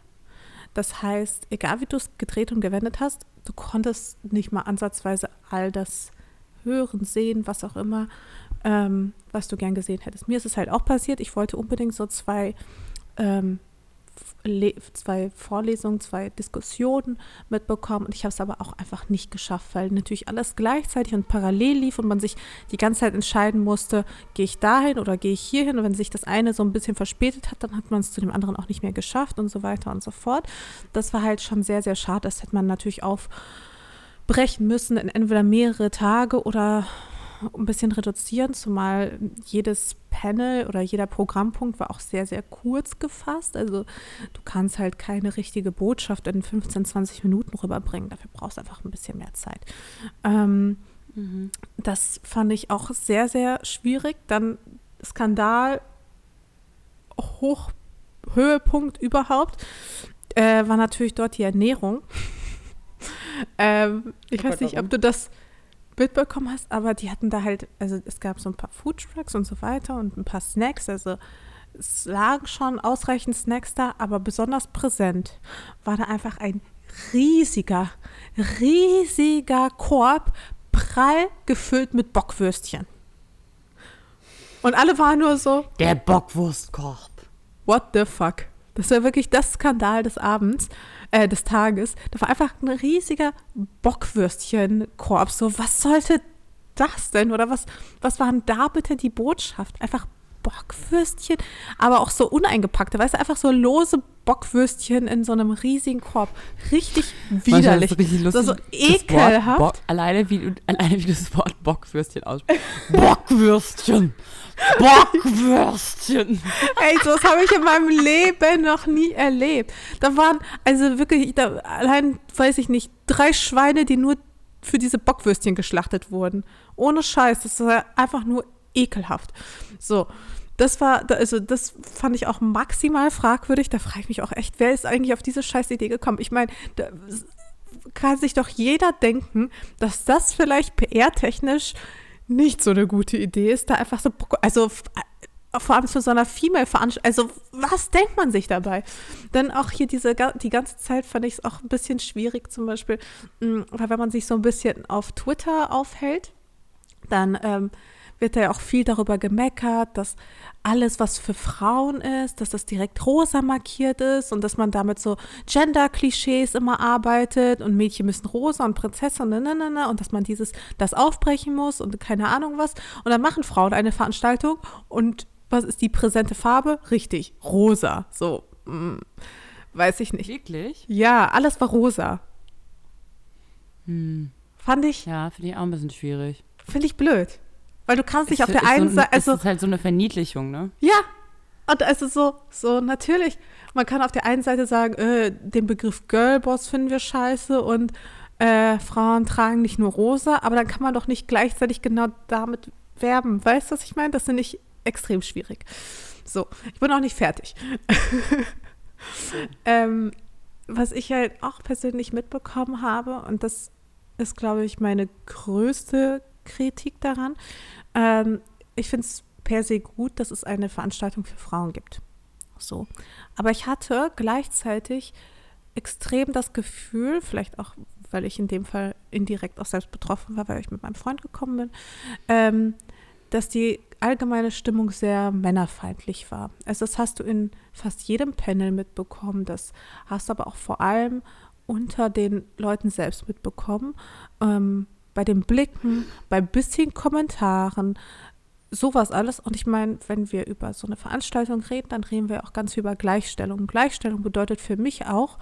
Das heißt, egal wie du es gedreht und gewendet hast, du konntest nicht mal ansatzweise all das hören, sehen, was auch immer, ähm, was du gern gesehen hättest. Mir ist es halt auch passiert, ich wollte unbedingt so zwei ähm, zwei Vorlesungen, zwei Diskussionen mitbekommen und ich habe es aber auch einfach nicht geschafft, weil natürlich alles gleichzeitig und parallel lief und man sich die ganze Zeit entscheiden musste, gehe ich dahin oder gehe ich hierhin und wenn sich das eine so ein bisschen verspätet hat, dann hat man es zu dem anderen auch nicht mehr geschafft und so weiter und so fort. Das war halt schon sehr, sehr schade. Das hätte man natürlich aufbrechen müssen in entweder mehrere Tage oder ein bisschen reduzieren, zumal jedes Panel oder jeder Programmpunkt war auch sehr, sehr kurz gefasst. Also du kannst halt keine richtige Botschaft in 15, 20 Minuten rüberbringen. Dafür brauchst du einfach ein bisschen mehr Zeit. Ähm, mhm. Das fand ich auch sehr, sehr schwierig. Dann Skandal, Hoch, Höhepunkt überhaupt, äh, war natürlich dort die Ernährung. (laughs) ähm, ich oh weiß nicht, ob du das mitbekommen hast, aber die hatten da halt, also es gab so ein paar Foodtrucks und so weiter und ein paar Snacks, also es lagen schon ausreichend Snacks da, aber besonders präsent war da einfach ein riesiger, riesiger Korb, prall gefüllt mit Bockwürstchen. Und alle waren nur so. Der Bockwurstkorb. What the fuck? Das war wirklich das Skandal des Abends äh, des Tages. Da war einfach ein riesiger Bockwürstchenkorb. So, was sollte das denn? Oder was, was waren da bitte die Botschaft? Einfach Bockwürstchen, aber auch so uneingepackte, weißt du, einfach so lose Bockwürstchen in so einem riesigen Korb. Richtig widerlich. Richtig lustig, so, so ekelhaft. alleine, wie, alleine wie du das Wort Bockwürstchen aussprichst. Bockwürstchen. Bockwürstchen. Ey, sowas habe ich in meinem Leben noch nie erlebt. Da waren, also wirklich, da, allein, weiß ich nicht, drei Schweine, die nur für diese Bockwürstchen geschlachtet wurden. Ohne Scheiß. Das war einfach nur ekelhaft. So. Das war, also das fand ich auch maximal fragwürdig. Da frage ich mich auch echt, wer ist eigentlich auf diese scheiß Idee gekommen? Ich meine, da kann sich doch jeder denken, dass das vielleicht PR-technisch nicht so eine gute Idee ist, da einfach so, also äh, vor allem zu so einer Female-Veranstaltung, also was denkt man sich dabei? Dann auch hier diese, die ganze Zeit fand ich es auch ein bisschen schwierig zum Beispiel, mm, weil wenn man sich so ein bisschen auf Twitter aufhält, dann ähm, wird da ja auch viel darüber gemeckert, dass alles, was für Frauen ist, dass das direkt rosa markiert ist und dass man damit so Gender-Klischees immer arbeitet und Mädchen müssen rosa und Prinzessin ne, ne, ne, ne, und dass man dieses, das aufbrechen muss und keine Ahnung was. Und dann machen Frauen eine Veranstaltung und was ist die präsente Farbe? Richtig, rosa. So, mh, mm, weiß ich nicht. Wirklich? Ja, alles war rosa. Hm. Fand ich. Ja, finde ich auch ein bisschen schwierig. Finde ich blöd. Weil du kannst dich auf der einen so Seite. Also, das ist halt so eine Verniedlichung, ne? Ja. Und es ist so, so natürlich. Man kann auf der einen Seite sagen, äh, den Begriff Girlboss finden wir scheiße und äh, Frauen tragen nicht nur rosa, aber dann kann man doch nicht gleichzeitig genau damit werben. Weißt du, was ich meine? Das finde ich extrem schwierig. So, ich bin auch nicht fertig. (laughs) ähm, was ich halt auch persönlich mitbekommen habe, und das ist, glaube ich, meine größte Kritik daran, ähm, ich finde es per se gut, dass es eine Veranstaltung für Frauen gibt. So. Aber ich hatte gleichzeitig extrem das Gefühl, vielleicht auch, weil ich in dem Fall indirekt auch selbst betroffen war, weil ich mit meinem Freund gekommen bin, ähm, dass die allgemeine Stimmung sehr männerfeindlich war. Also das hast du in fast jedem Panel mitbekommen, das hast du aber auch vor allem unter den Leuten selbst mitbekommen. Ähm, bei den Blicken, bei bisschen Kommentaren, sowas alles. Und ich meine, wenn wir über so eine Veranstaltung reden, dann reden wir auch ganz über Gleichstellung. Gleichstellung bedeutet für mich auch,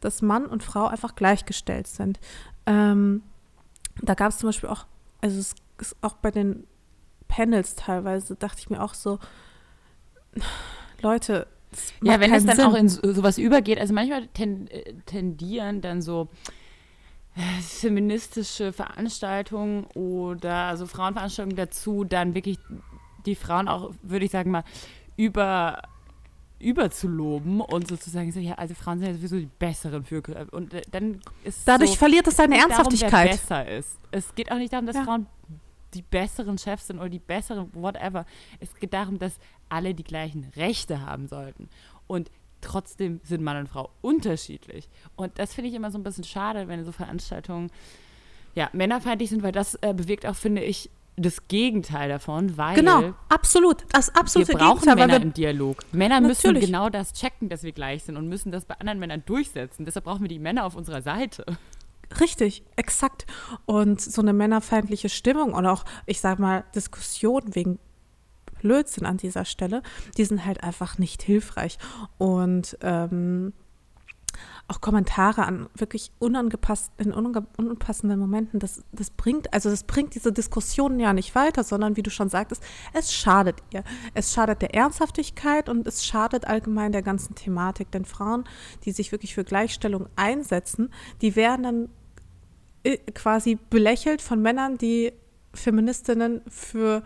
dass Mann und Frau einfach gleichgestellt sind. Ähm, da gab es zum Beispiel auch, also es ist auch bei den Panels teilweise, dachte ich mir auch so, Leute, ja, wenn es dann Sinn. auch in sowas übergeht, also manchmal äh, tendieren dann so feministische Veranstaltungen oder also Frauenveranstaltungen dazu, dann wirklich die Frauen auch, würde ich sagen mal, über überzuloben und sozusagen so, ja, also Frauen sind ja sowieso die besseren für und äh, dann ist dadurch so, verliert es seine Ernsthaftigkeit. Darum, besser ist. Es geht auch nicht darum, dass ja. Frauen die besseren Chefs sind oder die besseren whatever. Es geht darum, dass alle die gleichen Rechte haben sollten. Und trotzdem sind Mann und Frau unterschiedlich. Und das finde ich immer so ein bisschen schade, wenn so Veranstaltungen ja, männerfeindlich sind, weil das äh, bewirkt auch, finde ich, das Gegenteil davon, weil genau, absolut, das absolute wir brauchen Gegenteil, Männer im Dialog. Männer müssen genau das checken, dass wir gleich sind und müssen das bei anderen Männern durchsetzen. Deshalb brauchen wir die Männer auf unserer Seite. Richtig, exakt. Und so eine männerfeindliche Stimmung und auch, ich sag mal, Diskussionen wegen Blödsinn an dieser Stelle, die sind halt einfach nicht hilfreich. Und ähm, auch Kommentare an wirklich unangepasst, in unpassenden Momenten, das, das bringt, also das bringt diese Diskussionen ja nicht weiter, sondern wie du schon sagtest, es schadet ihr. Es schadet der Ernsthaftigkeit und es schadet allgemein der ganzen Thematik. Denn Frauen, die sich wirklich für Gleichstellung einsetzen, die werden dann äh, quasi belächelt von Männern, die Feministinnen für,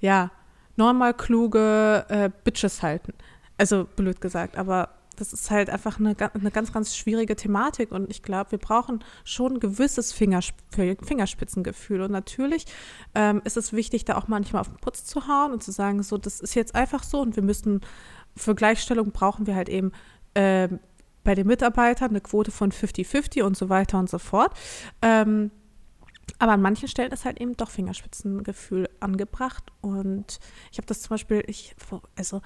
ja, normal kluge äh, Bitches halten. Also blöd gesagt, aber das ist halt einfach eine, eine ganz, ganz schwierige Thematik und ich glaube, wir brauchen schon ein gewisses Fingersp Fingerspitzengefühl und natürlich ähm, ist es wichtig, da auch manchmal auf den Putz zu hauen und zu sagen, so, das ist jetzt einfach so und wir müssen, für Gleichstellung brauchen wir halt eben äh, bei den Mitarbeitern eine Quote von 50-50 und so weiter und so fort. Ähm, aber an manchen Stellen ist halt eben doch Fingerspitzengefühl angebracht. Und ich habe das zum Beispiel, ich, also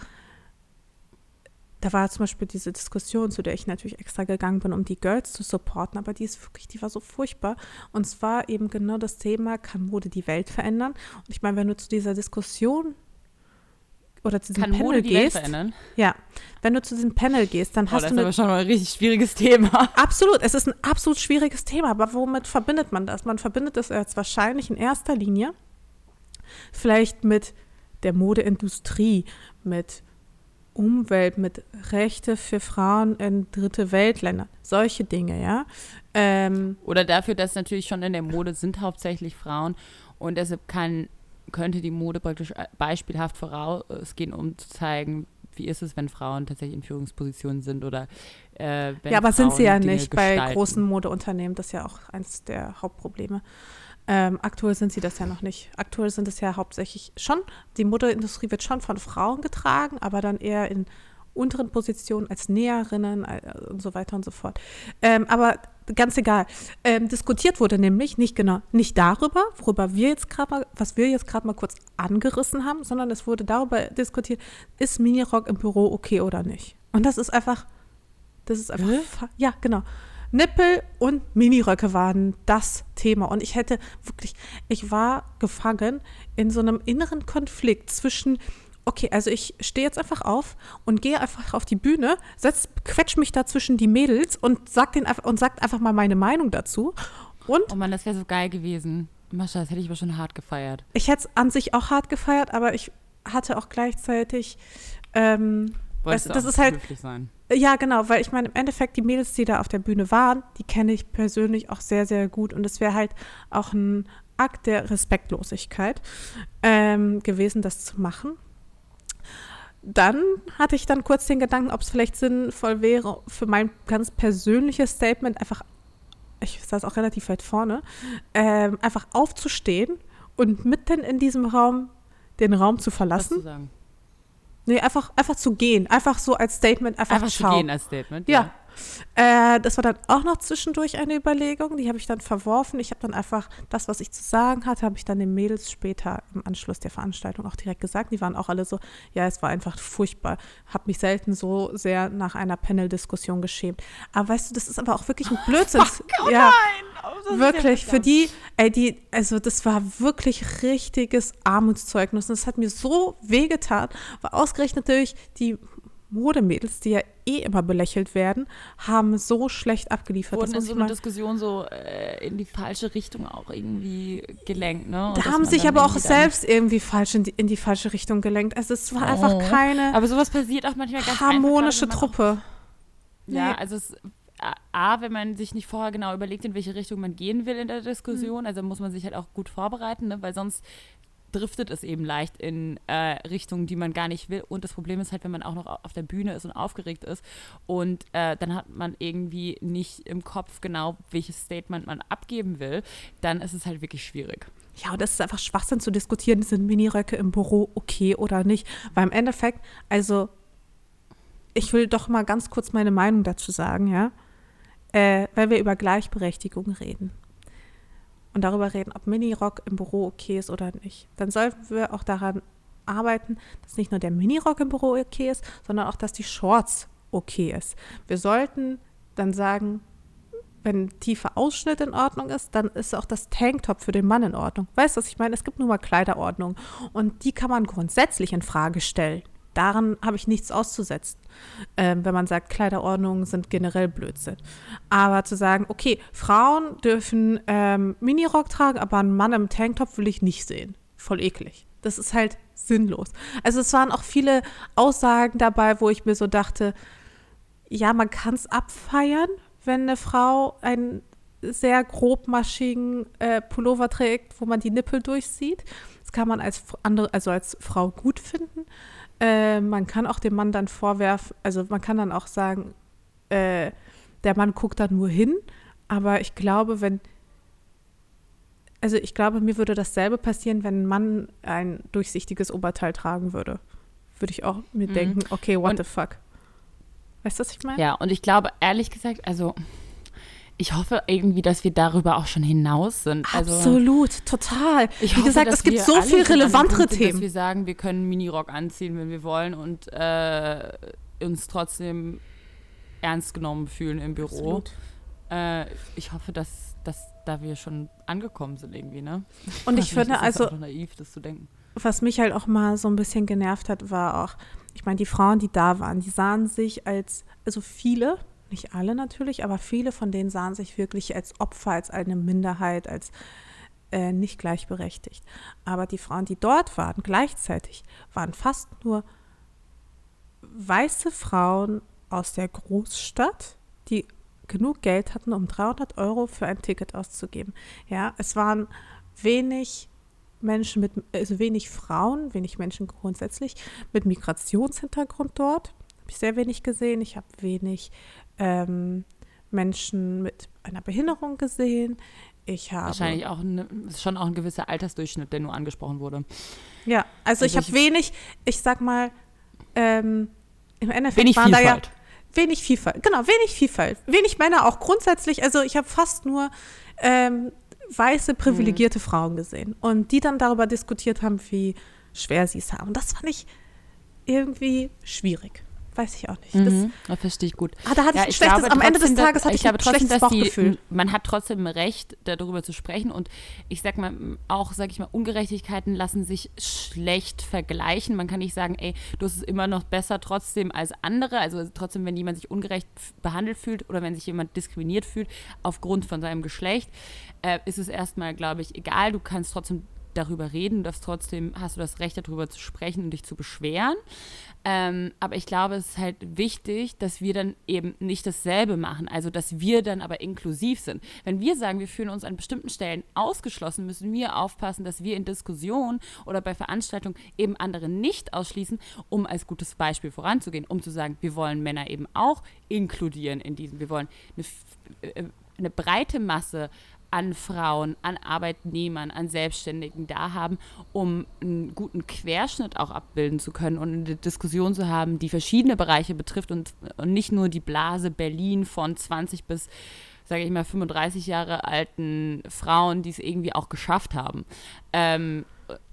da war zum Beispiel diese Diskussion, zu der ich natürlich extra gegangen bin, um die Girls zu supporten, aber die ist wirklich, die war so furchtbar. Und zwar eben genau das Thema, kann Mode die Welt verändern? Und ich meine, wenn du zu dieser Diskussion oder zu diesem Kann Panel Mode die gehst. Verändern? Ja, wenn du zu diesem Panel gehst, dann oh, hast das du. Das ist aber schon mal ein richtig schwieriges Thema. (laughs) Absolut, es ist ein absolut schwieriges Thema, aber womit verbindet man das? Man verbindet es jetzt wahrscheinlich in erster Linie vielleicht mit der Modeindustrie, mit Umwelt, mit Rechte für Frauen in dritte Weltländer, solche Dinge, ja. Ähm, Oder dafür, dass natürlich schon in der Mode sind hauptsächlich Frauen und deshalb kann könnte die Mode praktisch äh, beispielhaft vorausgehen, um zu zeigen, wie ist es, wenn Frauen tatsächlich in Führungspositionen sind oder äh, wenn Ja, aber Frauen sind sie ja Dinge nicht gestalten. bei großen Modeunternehmen. Das ist ja auch eines der Hauptprobleme. Ähm, aktuell sind sie das ja noch nicht. Aktuell sind es ja hauptsächlich schon, die Modeindustrie wird schon von Frauen getragen, aber dann eher in unteren Positionen als Näherinnen äh, und so weiter und so fort. Ähm, aber ganz egal. Ähm, diskutiert wurde nämlich nicht genau, nicht darüber, worüber wir jetzt gerade mal, was wir jetzt gerade mal kurz angerissen haben, sondern es wurde darüber diskutiert, ist Minirock im Büro okay oder nicht? Und das ist einfach, das ist einfach, Hä? ja, genau. Nippel und Miniröcke waren das Thema. Und ich hätte wirklich, ich war gefangen in so einem inneren Konflikt zwischen okay, also ich stehe jetzt einfach auf und gehe einfach auf die Bühne, setz, quetsch mich da zwischen die Mädels und sag den und sagt einfach mal meine Meinung dazu. Und oh Mann, das wäre so geil gewesen. Mascha, das hätte ich aber schon hart gefeiert. Ich hätte es an sich auch hart gefeiert, aber ich hatte auch gleichzeitig ähm, Wolltest das ist halt sein. ja, genau, weil ich meine, im Endeffekt, die Mädels, die da auf der Bühne waren, die kenne ich persönlich auch sehr, sehr gut. Und es wäre halt auch ein Akt der Respektlosigkeit ähm, gewesen, das zu machen dann hatte ich dann kurz den Gedanken, ob es vielleicht sinnvoll wäre, für mein ganz persönliches Statement einfach, ich saß auch relativ weit vorne, ähm, einfach aufzustehen und mitten in diesem Raum den Raum zu verlassen. Was zu sagen. Nee, einfach, einfach zu gehen. Einfach so als Statement, einfach, Einfach zu gehen als Statement. Ja. Äh, das war dann auch noch zwischendurch eine Überlegung, die habe ich dann verworfen. Ich habe dann einfach das, was ich zu sagen hatte, habe ich dann den Mädels später im Anschluss der Veranstaltung auch direkt gesagt. Die waren auch alle so, ja, es war einfach furchtbar. Habe mich selten so sehr nach einer Panel-Diskussion geschämt. Aber weißt du, das ist aber auch wirklich ein (laughs) Blödsinn. Oh, ja, nein. Oh, wirklich, für die, ey, die, also das war wirklich richtiges Armutszeugnis. Und das hat mir so wehgetan, war ausgerechnet durch die Modemädels, die ja eh immer belächelt werden, haben so schlecht abgeliefert. Wurden in so eine Diskussion so äh, in die falsche Richtung auch irgendwie gelenkt, ne? Und da haben sich aber auch selbst irgendwie falsch in die, in die, falsche Richtung gelenkt. Also es war oh. einfach keine aber sowas passiert auch manchmal ganz harmonische einfach, Truppe. Auch, ja, also es A, wenn man sich nicht vorher genau überlegt, in welche Richtung man gehen will in der Diskussion, mhm. also muss man sich halt auch gut vorbereiten, ne? weil sonst driftet es eben leicht in äh, Richtungen, die man gar nicht will. Und das Problem ist halt, wenn man auch noch auf der Bühne ist und aufgeregt ist und äh, dann hat man irgendwie nicht im Kopf genau, welches Statement man abgeben will, dann ist es halt wirklich schwierig. Ja, und das ist einfach Schwachsinn zu diskutieren, sind Miniröcke im Büro okay oder nicht. Weil im Endeffekt, also ich will doch mal ganz kurz meine Meinung dazu sagen, ja, äh, weil wir über Gleichberechtigung reden und darüber reden, ob Minirock im Büro okay ist oder nicht. Dann sollten wir auch daran arbeiten, dass nicht nur der Minirock im Büro okay ist, sondern auch, dass die Shorts okay ist. Wir sollten dann sagen, wenn tiefer Ausschnitt in Ordnung ist, dann ist auch das Tanktop für den Mann in Ordnung. Weißt du, was ich meine? Es gibt nur mal Kleiderordnung und die kann man grundsätzlich in Frage stellen. Daran habe ich nichts auszusetzen, äh, wenn man sagt, Kleiderordnungen sind generell Blödsinn. Aber zu sagen, okay, Frauen dürfen ähm, Minirock tragen, aber einen Mann im Tanktop will ich nicht sehen. Voll eklig. Das ist halt sinnlos. Also es waren auch viele Aussagen dabei, wo ich mir so dachte, ja, man kann es abfeiern, wenn eine Frau einen sehr grobmaschigen äh, Pullover trägt, wo man die Nippel durchsieht. Das kann man als andere, also als Frau gut finden. Äh, man kann auch dem Mann dann vorwerfen, also man kann dann auch sagen, äh, der Mann guckt da nur hin, aber ich glaube, wenn, also ich glaube, mir würde dasselbe passieren, wenn ein Mann ein durchsichtiges Oberteil tragen würde. Würde ich auch mir mhm. denken, okay, what und, the fuck. Weißt du, was ich meine? Ja, und ich glaube, ehrlich gesagt, also ich hoffe irgendwie, dass wir darüber auch schon hinaus sind. Also, Absolut, total. Wie hoffe, gesagt, es gibt so viel relevantere Themen. Dass wir sagen, wir können Minirock anziehen, wenn wir wollen und äh, uns trotzdem ernst genommen fühlen im Büro. Äh, ich hoffe, dass, dass da wir schon angekommen sind irgendwie, ne? Und ich finde also naiv, das zu denken. Was mich halt auch mal so ein bisschen genervt hat, war auch, ich meine, die Frauen, die da waren, die sahen sich als, also viele, nicht alle natürlich, aber viele von denen sahen sich wirklich als Opfer, als eine Minderheit, als äh, nicht gleichberechtigt. Aber die Frauen, die dort waren, gleichzeitig, waren fast nur weiße Frauen aus der Großstadt, die genug Geld hatten, um 300 Euro für ein Ticket auszugeben. Ja, es waren wenig Menschen mit, also wenig Frauen, wenig Menschen grundsätzlich mit Migrationshintergrund dort. Habe ich sehr wenig gesehen. Ich habe wenig ähm, Menschen mit einer Behinderung gesehen. Ich habe wahrscheinlich auch eine, schon auch ein gewisser Altersdurchschnitt, der nur angesprochen wurde. Ja, also, also ich habe wenig, ich sag mal, ähm, im Endeffekt wenig waren Vielfalt. da ja wenig Vielfalt, genau, wenig Vielfalt, wenig Männer auch grundsätzlich. Also ich habe fast nur ähm, weiße privilegierte mhm. Frauen gesehen und die dann darüber diskutiert haben, wie schwer sie es haben. Das fand ich irgendwie schwierig weiß ich auch nicht. Das, mhm, das verstehe ich gut. Ah, da hatte ja, ich ein schlechtes, glaube, am Ende des Tages hatte ich, ich ein trotzdem, schlechtes Bauchgefühl. man hat trotzdem Recht, darüber zu sprechen und ich sag mal, auch, sag ich mal, Ungerechtigkeiten lassen sich schlecht vergleichen. Man kann nicht sagen, ey, du hast es immer noch besser trotzdem als andere. Also trotzdem, wenn jemand sich ungerecht behandelt fühlt oder wenn sich jemand diskriminiert fühlt aufgrund von seinem Geschlecht, äh, ist es erstmal, glaube ich, egal. Du kannst trotzdem darüber reden, dass trotzdem hast du das Recht, darüber zu sprechen und dich zu beschweren. Ähm, aber ich glaube, es ist halt wichtig, dass wir dann eben nicht dasselbe machen, also dass wir dann aber inklusiv sind. Wenn wir sagen, wir fühlen uns an bestimmten Stellen ausgeschlossen, müssen wir aufpassen, dass wir in Diskussionen oder bei Veranstaltungen eben andere nicht ausschließen, um als gutes Beispiel voranzugehen, um zu sagen, wir wollen Männer eben auch inkludieren in diesem, wir wollen eine, äh, eine breite Masse an Frauen, an Arbeitnehmern, an Selbstständigen da haben, um einen guten Querschnitt auch abbilden zu können und eine Diskussion zu haben, die verschiedene Bereiche betrifft und, und nicht nur die Blase Berlin von 20 bis, sage ich mal, 35 Jahre alten Frauen, die es irgendwie auch geschafft haben. Ähm,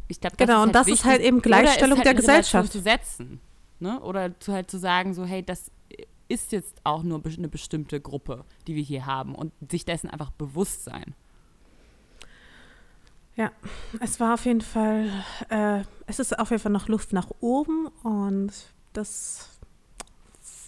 ich glaube, genau, und halt das wichtig. ist halt eben Gleichstellung halt der Gesellschaft. zu setzen. Ne? Oder zu halt zu sagen, so, hey, das ist jetzt auch nur eine bestimmte Gruppe, die wir hier haben und sich dessen einfach bewusst sein. Ja, es war auf jeden Fall, äh, es ist auf jeden Fall noch Luft nach oben und das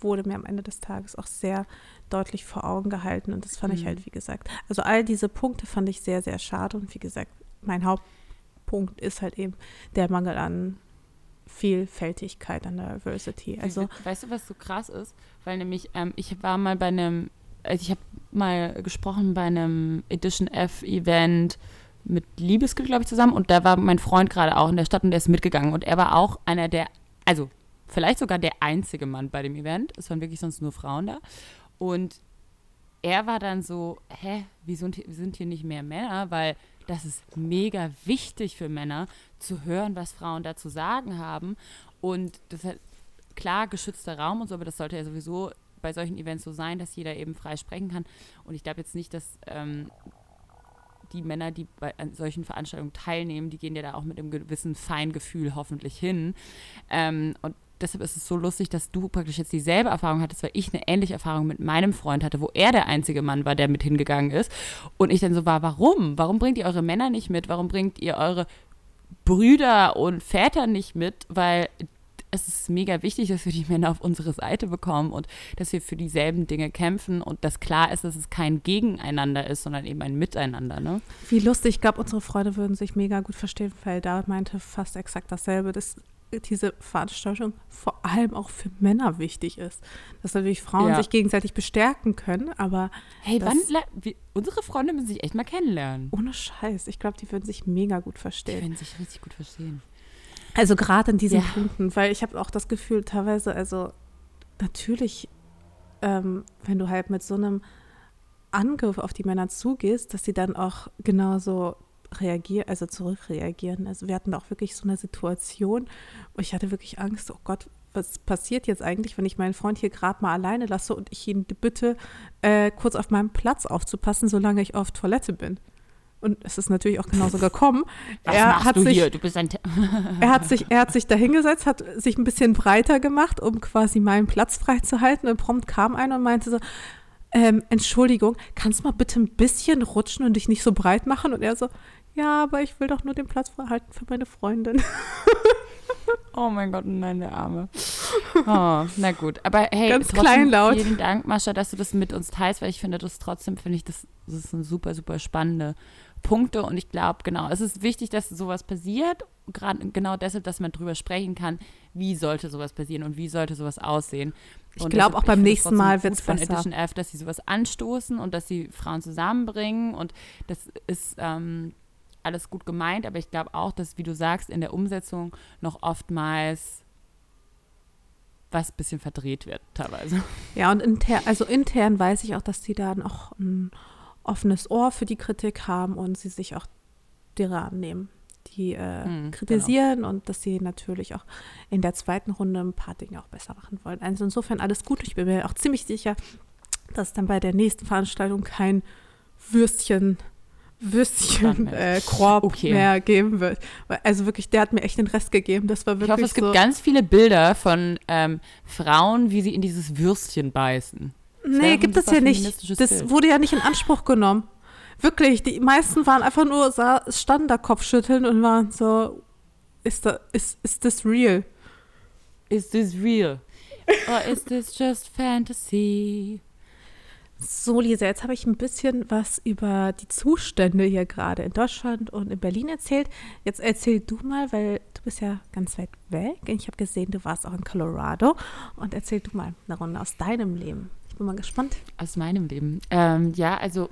wurde mir am Ende des Tages auch sehr deutlich vor Augen gehalten und das fand mhm. ich halt, wie gesagt, also all diese Punkte fand ich sehr, sehr schade und wie gesagt, mein Hauptpunkt ist halt eben der Mangel an Vielfältigkeit, an Diversity. Also, weißt du, was so krass ist? Weil nämlich, ähm, ich war mal bei einem, also ich habe mal gesprochen bei einem Edition F-Event mit Liebesglück, glaube ich, zusammen und da war mein Freund gerade auch in der Stadt und der ist mitgegangen und er war auch einer der, also vielleicht sogar der einzige Mann bei dem Event. Es waren wirklich sonst nur Frauen da. Und er war dann so, hä, wieso sind hier nicht mehr Männer? Weil das ist mega wichtig für Männer, zu hören, was Frauen da zu sagen haben. Und das ist klar geschützter Raum und so, aber das sollte ja sowieso bei solchen Events so sein, dass jeder eben frei sprechen kann. Und ich glaube jetzt nicht, dass ähm, die Männer, die bei solchen Veranstaltungen teilnehmen, die gehen ja da auch mit einem gewissen Feingefühl hoffentlich hin. Ähm, und deshalb ist es so lustig, dass du praktisch jetzt dieselbe Erfahrung hattest, weil ich eine ähnliche Erfahrung mit meinem Freund hatte, wo er der einzige Mann war, der mit hingegangen ist. Und ich dann so war, warum? Warum bringt ihr eure Männer nicht mit? Warum bringt ihr eure Brüder und Väter nicht mit? Weil es ist mega wichtig, dass wir die Männer auf unsere Seite bekommen und dass wir für dieselben Dinge kämpfen und dass klar ist, dass es kein Gegeneinander ist, sondern eben ein Miteinander. Ne? Wie lustig, ich glaube, unsere Freunde würden sich mega gut verstehen, weil David meinte fast exakt dasselbe. Das diese Veranstaltung vor allem auch für Männer wichtig ist. Dass natürlich Frauen ja. sich gegenseitig bestärken können, aber. Hey, wann. Wir, unsere Freunde müssen sich echt mal kennenlernen. Ohne Scheiß. Ich glaube, die würden sich mega gut verstehen. Die würden sich richtig gut verstehen. Also gerade in diesen ja. Punkten, weil ich habe auch das Gefühl, teilweise, also natürlich, ähm, wenn du halt mit so einem Angriff auf die Männer zugehst, dass sie dann auch genauso reagieren, also zurückreagieren. Also wir hatten auch wirklich so eine Situation, wo ich hatte wirklich Angst, oh Gott, was passiert jetzt eigentlich, wenn ich meinen Freund hier gerade mal alleine lasse und ich ihn bitte, äh, kurz auf meinem Platz aufzupassen, solange ich auf Toilette bin. Und es ist natürlich auch genauso (laughs) gekommen. Was er machst hat du sich, hier? Du bist ein (laughs) er hat sich, er hat sich dahingesetzt, hat sich ein bisschen breiter gemacht, um quasi meinen Platz freizuhalten. Und prompt kam einer und meinte so, ähm, Entschuldigung, kannst du mal bitte ein bisschen rutschen und dich nicht so breit machen? Und er so, ja, aber ich will doch nur den Platz freihalten für meine Freundin. (laughs) oh mein Gott, nein, der Arme. Oh, na gut, aber hey, Ganz kleinlaut. vielen Dank, Mascha, dass du das mit uns teilst, weil ich finde das trotzdem, finde ich, das, das ist super, super spannende Punkte und ich glaube, genau, es ist wichtig, dass sowas passiert, gerade genau deshalb, dass man drüber sprechen kann, wie sollte sowas passieren und wie sollte sowas aussehen. Ich glaube auch beim nächsten Mal wird es besser. Von Edition F, dass sie sowas anstoßen und dass sie Frauen zusammenbringen und das ist ähm, alles gut gemeint, aber ich glaube auch, dass, wie du sagst, in der Umsetzung noch oftmals was ein bisschen verdreht wird teilweise. Ja, und inter, also intern weiß ich auch, dass die da auch ein offenes Ohr für die Kritik haben und sie sich auch derer annehmen, die äh, hm, kritisieren genau. und dass sie natürlich auch in der zweiten Runde ein paar Dinge auch besser machen wollen. Also insofern alles gut. Ich bin mir auch ziemlich sicher, dass dann bei der nächsten Veranstaltung kein Würstchen Würstchen-Korb äh, okay. mehr geben wird. Also wirklich, der hat mir echt den Rest gegeben. Das war wirklich. Ich hoffe, es so gibt ganz viele Bilder von ähm, Frauen, wie sie in dieses Würstchen beißen. Nee, gibt es ja nicht. Das Bild. wurde ja nicht in Anspruch genommen. Wirklich, die meisten waren einfach nur, standen da Kopfschütteln und waren so, ist das, ist, ist das real? Is this real? Or is this just fantasy? So, Lisa, jetzt habe ich ein bisschen was über die Zustände hier gerade in Deutschland und in Berlin erzählt. Jetzt erzähl du mal, weil du bist ja ganz weit weg. Ich habe gesehen, du warst auch in Colorado. Und erzähl du mal eine Runde aus deinem Leben bin mal gespannt. Aus meinem Leben. Ähm, ja, also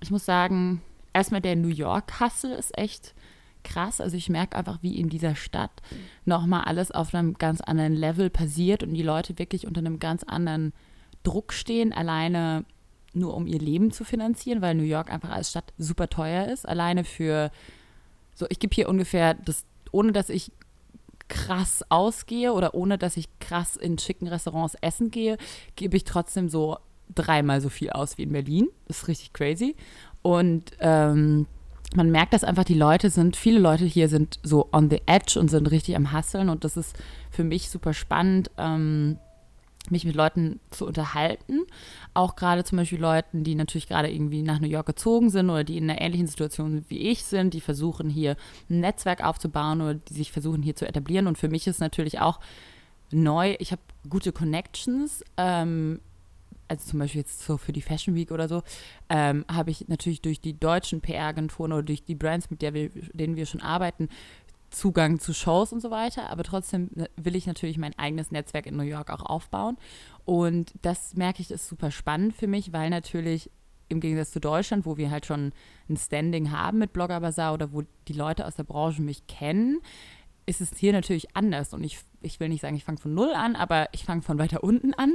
ich muss sagen, erstmal der New York-Hustle ist echt krass. Also ich merke einfach, wie in dieser Stadt nochmal alles auf einem ganz anderen Level passiert und die Leute wirklich unter einem ganz anderen Druck stehen. Alleine nur um ihr Leben zu finanzieren, weil New York einfach als Stadt super teuer ist. Alleine für, so ich gebe hier ungefähr das, ohne dass ich krass ausgehe oder ohne dass ich krass in schicken Restaurants essen gehe, gebe ich trotzdem so dreimal so viel aus wie in Berlin. Das ist richtig crazy. Und ähm, man merkt, dass einfach die Leute sind, viele Leute hier sind so on the edge und sind richtig am Hasseln und das ist für mich super spannend. Ähm, mich mit Leuten zu unterhalten. Auch gerade zum Beispiel Leuten, die natürlich gerade irgendwie nach New York gezogen sind oder die in einer ähnlichen Situation wie ich sind, die versuchen hier ein Netzwerk aufzubauen oder die sich versuchen hier zu etablieren. Und für mich ist natürlich auch neu, ich habe gute Connections. Ähm, also zum Beispiel jetzt so für die Fashion Week oder so, ähm, habe ich natürlich durch die deutschen PR-Agenturen oder durch die Brands, mit der wir, denen wir schon arbeiten, Zugang zu Shows und so weiter, aber trotzdem ne, will ich natürlich mein eigenes Netzwerk in New York auch aufbauen. Und das merke ich, ist super spannend für mich, weil natürlich im Gegensatz zu Deutschland, wo wir halt schon ein Standing haben mit Blogger Bazaar oder wo die Leute aus der Branche mich kennen, ist es hier natürlich anders. Und ich, ich will nicht sagen, ich fange von null an, aber ich fange von weiter unten an.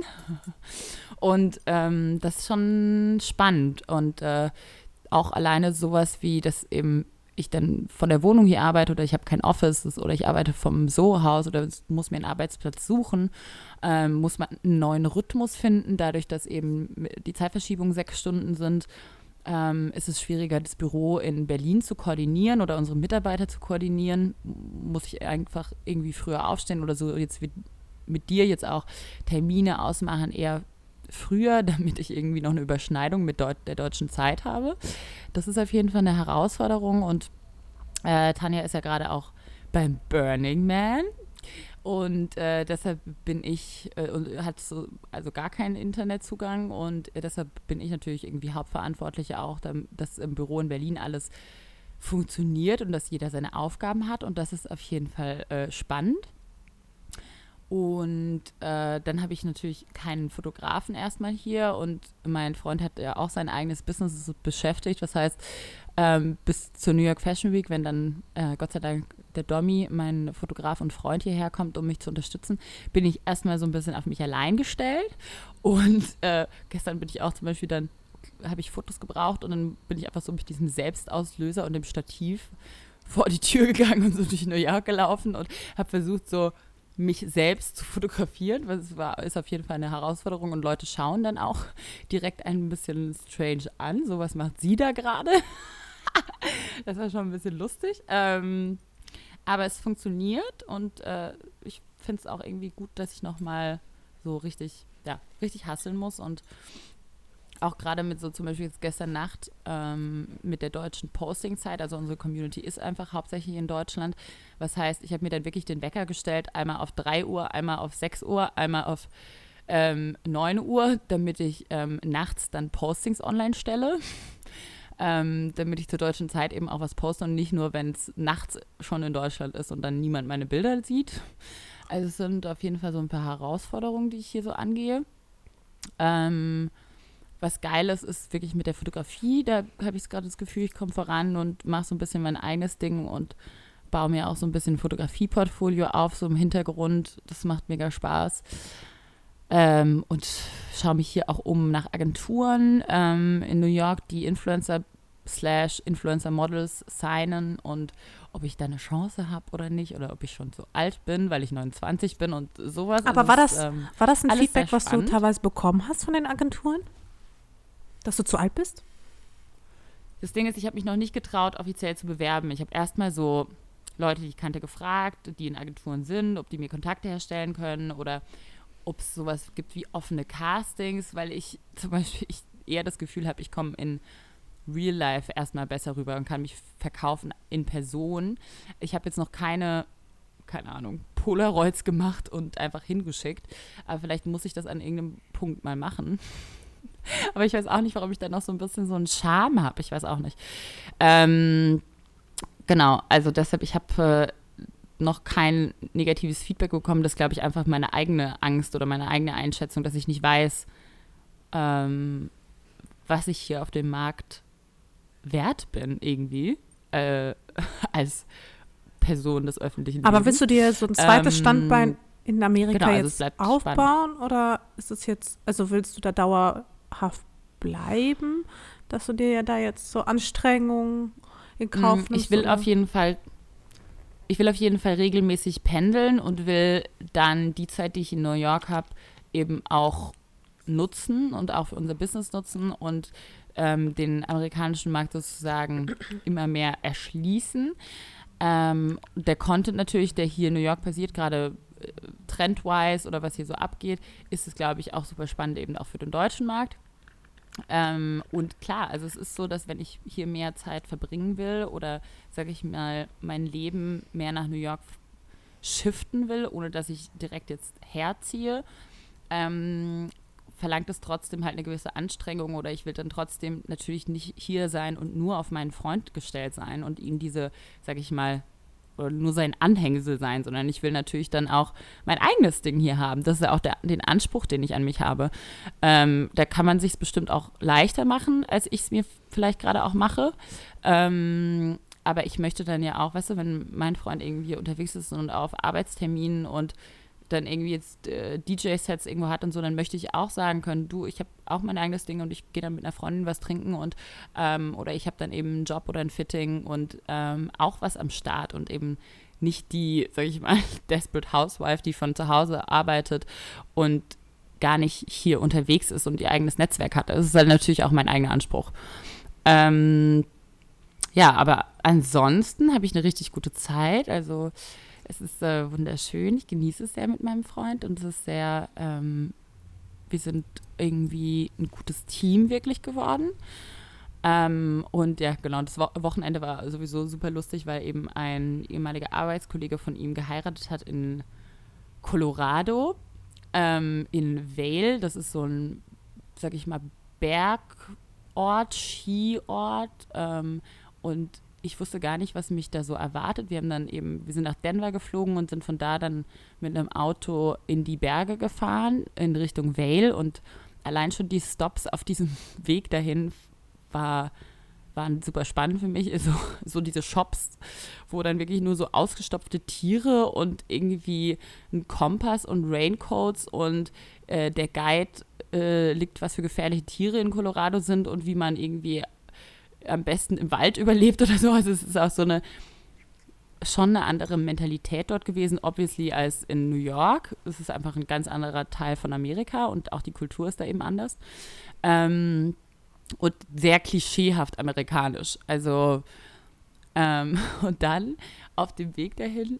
(laughs) Und ähm, das ist schon spannend. Und äh, auch alleine sowas wie, dass eben ich dann von der Wohnung hier arbeite oder ich habe kein Office oder ich arbeite vom Soho-Haus oder muss mir einen Arbeitsplatz suchen, ähm, muss man einen neuen Rhythmus finden, dadurch, dass eben die Zeitverschiebungen sechs Stunden sind. Ähm, ist es schwieriger, das Büro in Berlin zu koordinieren oder unsere Mitarbeiter zu koordinieren. Muss ich einfach irgendwie früher aufstehen oder so jetzt mit dir jetzt auch Termine ausmachen, eher früher, (laughs) damit ich irgendwie noch eine Überschneidung mit Deut der deutschen Zeit habe. Das ist auf jeden Fall eine Herausforderung und äh, Tanja ist ja gerade auch beim Burning Man. Und äh, deshalb bin ich, äh, hat so, also gar keinen Internetzugang und deshalb bin ich natürlich irgendwie Hauptverantwortliche auch, dass im Büro in Berlin alles funktioniert und dass jeder seine Aufgaben hat und das ist auf jeden Fall äh, spannend. Und äh, dann habe ich natürlich keinen Fotografen erstmal hier und mein Freund hat ja auch sein eigenes Business beschäftigt. Das heißt, ähm, bis zur New York Fashion Week, wenn dann äh, Gott sei Dank der Domi, mein Fotograf und Freund hierher kommt, um mich zu unterstützen, bin ich erstmal so ein bisschen auf mich allein gestellt. Und äh, gestern bin ich auch zum Beispiel dann, habe ich Fotos gebraucht und dann bin ich einfach so mit diesem Selbstauslöser und dem Stativ vor die Tür gegangen und so durch New York gelaufen und habe versucht, so mich selbst zu fotografieren, weil es war, ist auf jeden Fall eine Herausforderung und Leute schauen dann auch (laughs) direkt ein bisschen strange an. So, was macht sie da gerade? (laughs) das war schon ein bisschen lustig. Ähm, aber es funktioniert und äh, ich finde es auch irgendwie gut, dass ich nochmal so richtig, ja, richtig hasseln muss und auch gerade mit so zum Beispiel jetzt gestern Nacht ähm, mit der deutschen Posting-Zeit, also unsere Community ist einfach hauptsächlich in Deutschland. Was heißt, ich habe mir dann wirklich den Wecker gestellt, einmal auf 3 Uhr, einmal auf 6 Uhr, einmal auf ähm, 9 Uhr, damit ich ähm, nachts dann Postings online stelle. (laughs) Ähm, damit ich zur deutschen Zeit eben auch was poste und nicht nur, wenn es nachts schon in Deutschland ist und dann niemand meine Bilder sieht. Also es sind auf jeden Fall so ein paar Herausforderungen, die ich hier so angehe. Ähm, was Geiles ist wirklich mit der Fotografie. Da habe ich gerade das Gefühl, ich komme voran und mache so ein bisschen mein eigenes Ding und baue mir auch so ein bisschen ein Fotografieportfolio auf, so im Hintergrund. Das macht mega Spaß. Ähm, und schaue mich hier auch um nach Agenturen ähm, in New York, die Influencer slash Influencer Models signen und ob ich da eine Chance habe oder nicht oder ob ich schon so alt bin, weil ich 29 bin und sowas. Aber also war, das, ähm, war das ein Feedback, was du teilweise bekommen hast von den Agenturen? Dass du zu alt bist? Das Ding ist, ich habe mich noch nicht getraut, offiziell zu bewerben. Ich habe erstmal so Leute, die ich kannte, gefragt, die in Agenturen sind, ob die mir Kontakte herstellen können oder ob es sowas gibt wie offene Castings, weil ich (laughs) zum Beispiel ich eher das Gefühl habe, ich komme in Real Life erstmal besser rüber und kann mich verkaufen in Person. Ich habe jetzt noch keine, keine Ahnung, Polaroids gemacht und einfach hingeschickt, aber vielleicht muss ich das an irgendeinem Punkt mal machen. (laughs) Aber ich weiß auch nicht, warum ich da noch so ein bisschen so einen Charme habe. Ich weiß auch nicht. Ähm, genau, also deshalb, ich habe äh, noch kein negatives Feedback bekommen. Das glaube ich einfach meine eigene Angst oder meine eigene Einschätzung, dass ich nicht weiß, ähm, was ich hier auf dem Markt wert bin, irgendwie. Äh, (laughs) als Person des öffentlichen Lebens. Aber willst du dir so ein zweites ähm, Standbein in Amerika genau, also jetzt aufbauen spannend. oder ist es jetzt, also willst du da dauerhaft bleiben, dass du dir ja da jetzt so Anstrengungen in Kauf nimmst? Ich will oder? auf jeden Fall ich will auf jeden Fall regelmäßig pendeln und will dann die Zeit, die ich in New York habe, eben auch nutzen und auch für unser Business nutzen und ähm, den amerikanischen Markt sozusagen (clears throat) immer mehr erschließen. Ähm, der Content natürlich, der hier in New York passiert, gerade trendwise oder was hier so abgeht, ist es, glaube ich, auch super spannend eben auch für den deutschen Markt. Ähm, und klar, also es ist so, dass wenn ich hier mehr Zeit verbringen will oder, sage ich mal, mein Leben mehr nach New York shiften will, ohne dass ich direkt jetzt herziehe, ähm, verlangt es trotzdem halt eine gewisse Anstrengung oder ich will dann trotzdem natürlich nicht hier sein und nur auf meinen Freund gestellt sein und ihm diese, sage ich mal, nur sein Anhängsel sein, sondern ich will natürlich dann auch mein eigenes Ding hier haben. Das ist ja auch der, den Anspruch, den ich an mich habe. Ähm, da kann man sich bestimmt auch leichter machen, als ich es mir vielleicht gerade auch mache. Ähm, aber ich möchte dann ja auch, weißt du, wenn mein Freund irgendwie unterwegs ist und auf Arbeitsterminen und dann irgendwie jetzt äh, DJ-Sets irgendwo hat und so, dann möchte ich auch sagen können, du, ich habe auch mein eigenes Ding und ich gehe dann mit einer Freundin was trinken und ähm, oder ich habe dann eben einen Job oder ein Fitting und ähm, auch was am Start und eben nicht die, sag ich mal, (laughs) Desperate Housewife, die von zu Hause arbeitet und gar nicht hier unterwegs ist und ihr eigenes Netzwerk hat. Das ist halt natürlich auch mein eigener Anspruch. Ähm, ja, aber ansonsten habe ich eine richtig gute Zeit. Also es ist äh, wunderschön. Ich genieße es sehr mit meinem Freund und es ist sehr, ähm, wir sind irgendwie ein gutes Team wirklich geworden. Ähm, und ja, genau, das Wo Wochenende war sowieso super lustig, weil eben ein ehemaliger Arbeitskollege von ihm geheiratet hat in Colorado, ähm, in Vale. Das ist so ein, sag ich mal, Bergort, Skiort. Ähm, und ich wusste gar nicht, was mich da so erwartet. Wir haben dann eben, wir sind nach Denver geflogen und sind von da dann mit einem Auto in die Berge gefahren, in Richtung Vale. Und allein schon die Stops auf diesem (laughs) Weg dahin war, waren super spannend für mich. So, (laughs) so diese Shops, wo dann wirklich nur so ausgestopfte Tiere und irgendwie ein Kompass und Raincoats und äh, der Guide äh, liegt, was für gefährliche Tiere in Colorado sind und wie man irgendwie am besten im Wald überlebt oder so. Also es ist auch so eine schon eine andere Mentalität dort gewesen, obviously, als in New York. Es ist einfach ein ganz anderer Teil von Amerika und auch die Kultur ist da eben anders. Ähm, und sehr klischeehaft amerikanisch. Also, ähm, (laughs) und dann auf dem Weg dahin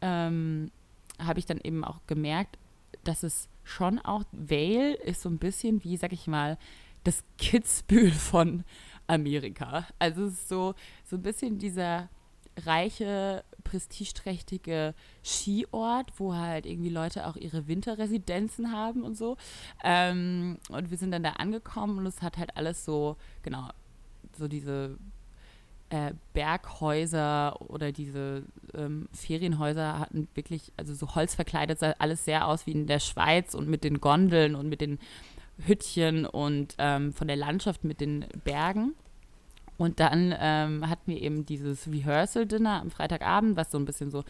ähm, habe ich dann eben auch gemerkt, dass es schon auch, Vale ist so ein bisschen wie, sag ich mal, das Kitzbühel von Amerika. Also es ist so, so ein bisschen dieser reiche, prestigeträchtige Skiort, wo halt irgendwie Leute auch ihre Winterresidenzen haben und so. Ähm, und wir sind dann da angekommen und es hat halt alles so, genau, so diese äh, Berghäuser oder diese ähm, Ferienhäuser hatten wirklich, also so holzverkleidet, sah alles sehr aus wie in der Schweiz und mit den Gondeln und mit den Hüttchen und ähm, von der Landschaft mit den Bergen. Und dann ähm, hatten wir eben dieses Rehearsal-Dinner am Freitagabend, was so ein bisschen so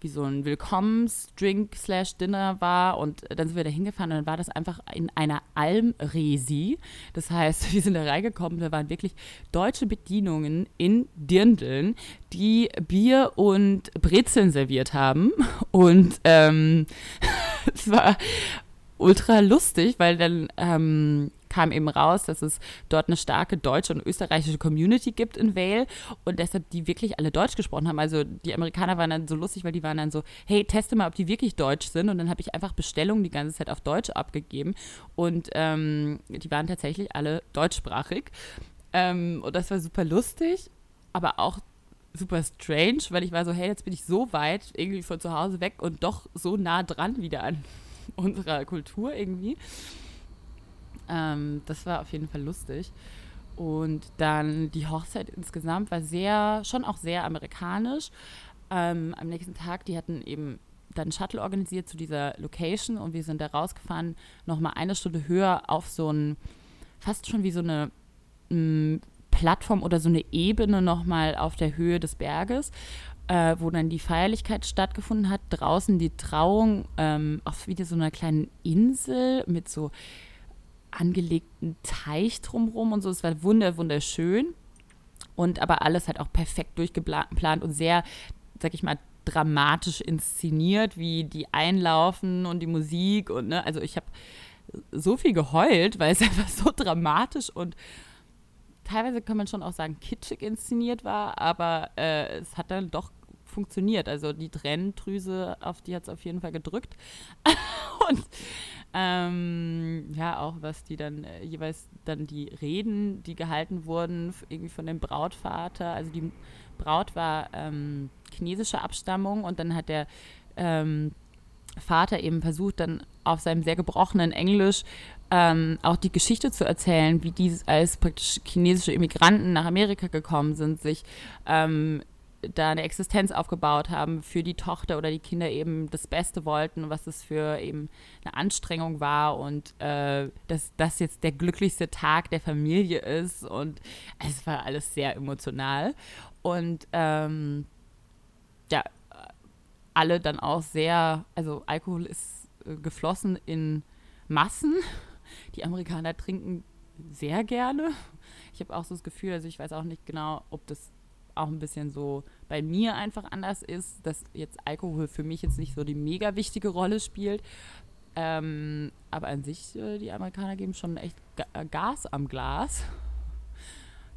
wie so ein Willkommensdrink-Dinner war. Und dann sind wir da hingefahren und dann war das einfach in einer Almresi. Das heißt, (laughs) wir sind da reingekommen, da waren wirklich deutsche Bedienungen in Dirndeln, die Bier und Brezeln serviert haben. (laughs) Und ähm, (laughs) es war ultra lustig, weil dann ähm, kam eben raus, dass es dort eine starke deutsche und österreichische Community gibt in Vale und deshalb die wirklich alle Deutsch gesprochen haben. Also die Amerikaner waren dann so lustig, weil die waren dann so, hey, teste mal, ob die wirklich Deutsch sind. Und dann habe ich einfach Bestellungen die ganze Zeit auf Deutsch abgegeben und ähm, die waren tatsächlich alle deutschsprachig. Ähm, und das war super lustig, aber auch super strange, weil ich war so, hey, jetzt bin ich so weit irgendwie von zu Hause weg und doch so nah dran wieder an (laughs) unserer Kultur irgendwie. Ähm, das war auf jeden Fall lustig. Und dann die Hochzeit insgesamt war sehr, schon auch sehr amerikanisch. Ähm, am nächsten Tag, die hatten eben dann Shuttle organisiert zu dieser Location und wir sind da rausgefahren, nochmal eine Stunde höher auf so ein, fast schon wie so eine m, Plattform oder so eine Ebene nochmal auf der Höhe des Berges äh, wo dann die Feierlichkeit stattgefunden hat. Draußen die Trauung ähm, auf wieder so einer kleinen Insel mit so angelegten Teich drumherum und so. Es war wunder, wunderschön. Und aber alles halt auch perfekt durchgeplant und sehr, sag ich mal, dramatisch inszeniert, wie die einlaufen und die Musik und ne, also ich habe so viel geheult, weil es (laughs) einfach so dramatisch und teilweise kann man schon auch sagen kitschig inszeniert war, aber äh, es hat dann doch funktioniert. Also die Tränendrüse, auf die hat es auf jeden Fall gedrückt. (laughs) und ähm, ja, auch was die dann äh, jeweils dann die Reden, die gehalten wurden, irgendwie von dem Brautvater. Also die Braut war ähm, chinesischer Abstammung und dann hat der ähm, Vater eben versucht, dann auf seinem sehr gebrochenen Englisch ähm, auch die Geschichte zu erzählen, wie die als praktisch chinesische Immigranten nach Amerika gekommen sind, sich ähm, da eine Existenz aufgebaut haben, für die Tochter oder die Kinder eben das Beste wollten, was es für eben eine Anstrengung war und äh, dass das jetzt der glücklichste Tag der Familie ist und es war alles sehr emotional und ähm, ja, alle dann auch sehr, also Alkohol ist äh, geflossen in Massen. Die Amerikaner trinken sehr gerne. Ich habe auch so das Gefühl, also ich weiß auch nicht genau, ob das auch ein bisschen so bei mir einfach anders ist, dass jetzt Alkohol für mich jetzt nicht so die mega wichtige Rolle spielt. Ähm, aber an sich, äh, die Amerikaner geben schon echt Gas am Glas.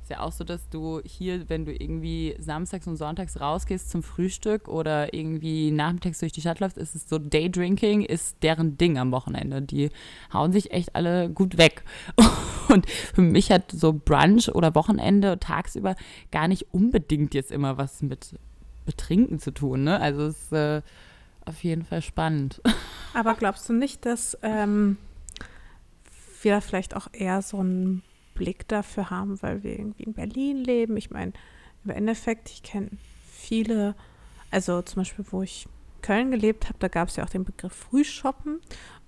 Ist ja auch so, dass du hier, wenn du irgendwie samstags und sonntags rausgehst zum Frühstück oder irgendwie nachmittags durch die Stadt läufst, ist es so Daydrinking ist deren Ding am Wochenende. Die hauen sich echt alle gut weg. (laughs) Und für mich hat so Brunch oder Wochenende tagsüber gar nicht unbedingt jetzt immer was mit Betrinken zu tun. Ne? Also es ist äh, auf jeden Fall spannend. Aber glaubst du nicht, dass ähm, wir vielleicht auch eher so ein Blick dafür haben, weil wir irgendwie in Berlin leben. Ich meine, im Endeffekt, ich kenne viele, also zum Beispiel, wo ich Köln gelebt habe, da gab es ja auch den Begriff Frühshoppen.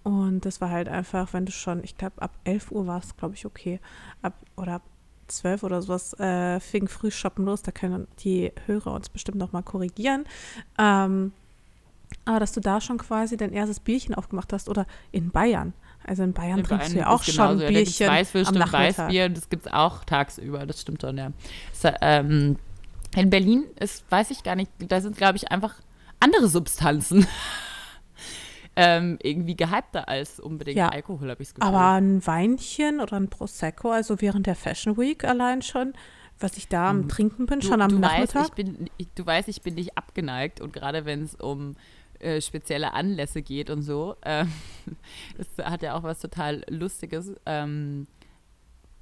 Und das war halt einfach, wenn du schon, ich glaube, ab 11 Uhr war es, glaube ich, okay. Ab, oder ab 12 oder sowas äh, fing Frühshoppen los. Da können die Hörer uns bestimmt nochmal korrigieren. Ähm, aber dass du da schon quasi dein erstes Bierchen aufgemacht hast oder in Bayern. Also in Bayern in trinkst Bayern du ja auch schon ein Bierchen ja, Weißwürst am und Weißbier, das gibt es auch tagsüber, das stimmt schon, ja. Das, ähm, in Berlin ist, weiß ich gar nicht, da sind, glaube ich, einfach andere Substanzen. (laughs) ähm, irgendwie gehypter als unbedingt ja, Alkohol, habe ich das Gefühl. Aber ein Weinchen oder ein Prosecco, also während der Fashion Week allein schon, was ich da am hm. Trinken bin, du, schon am du Nachmittag. Weißt, ich bin, ich, du weißt, ich bin nicht abgeneigt und gerade wenn es um äh, spezielle Anlässe geht und so. Ähm, (laughs) das hat ja auch was total Lustiges. Ähm,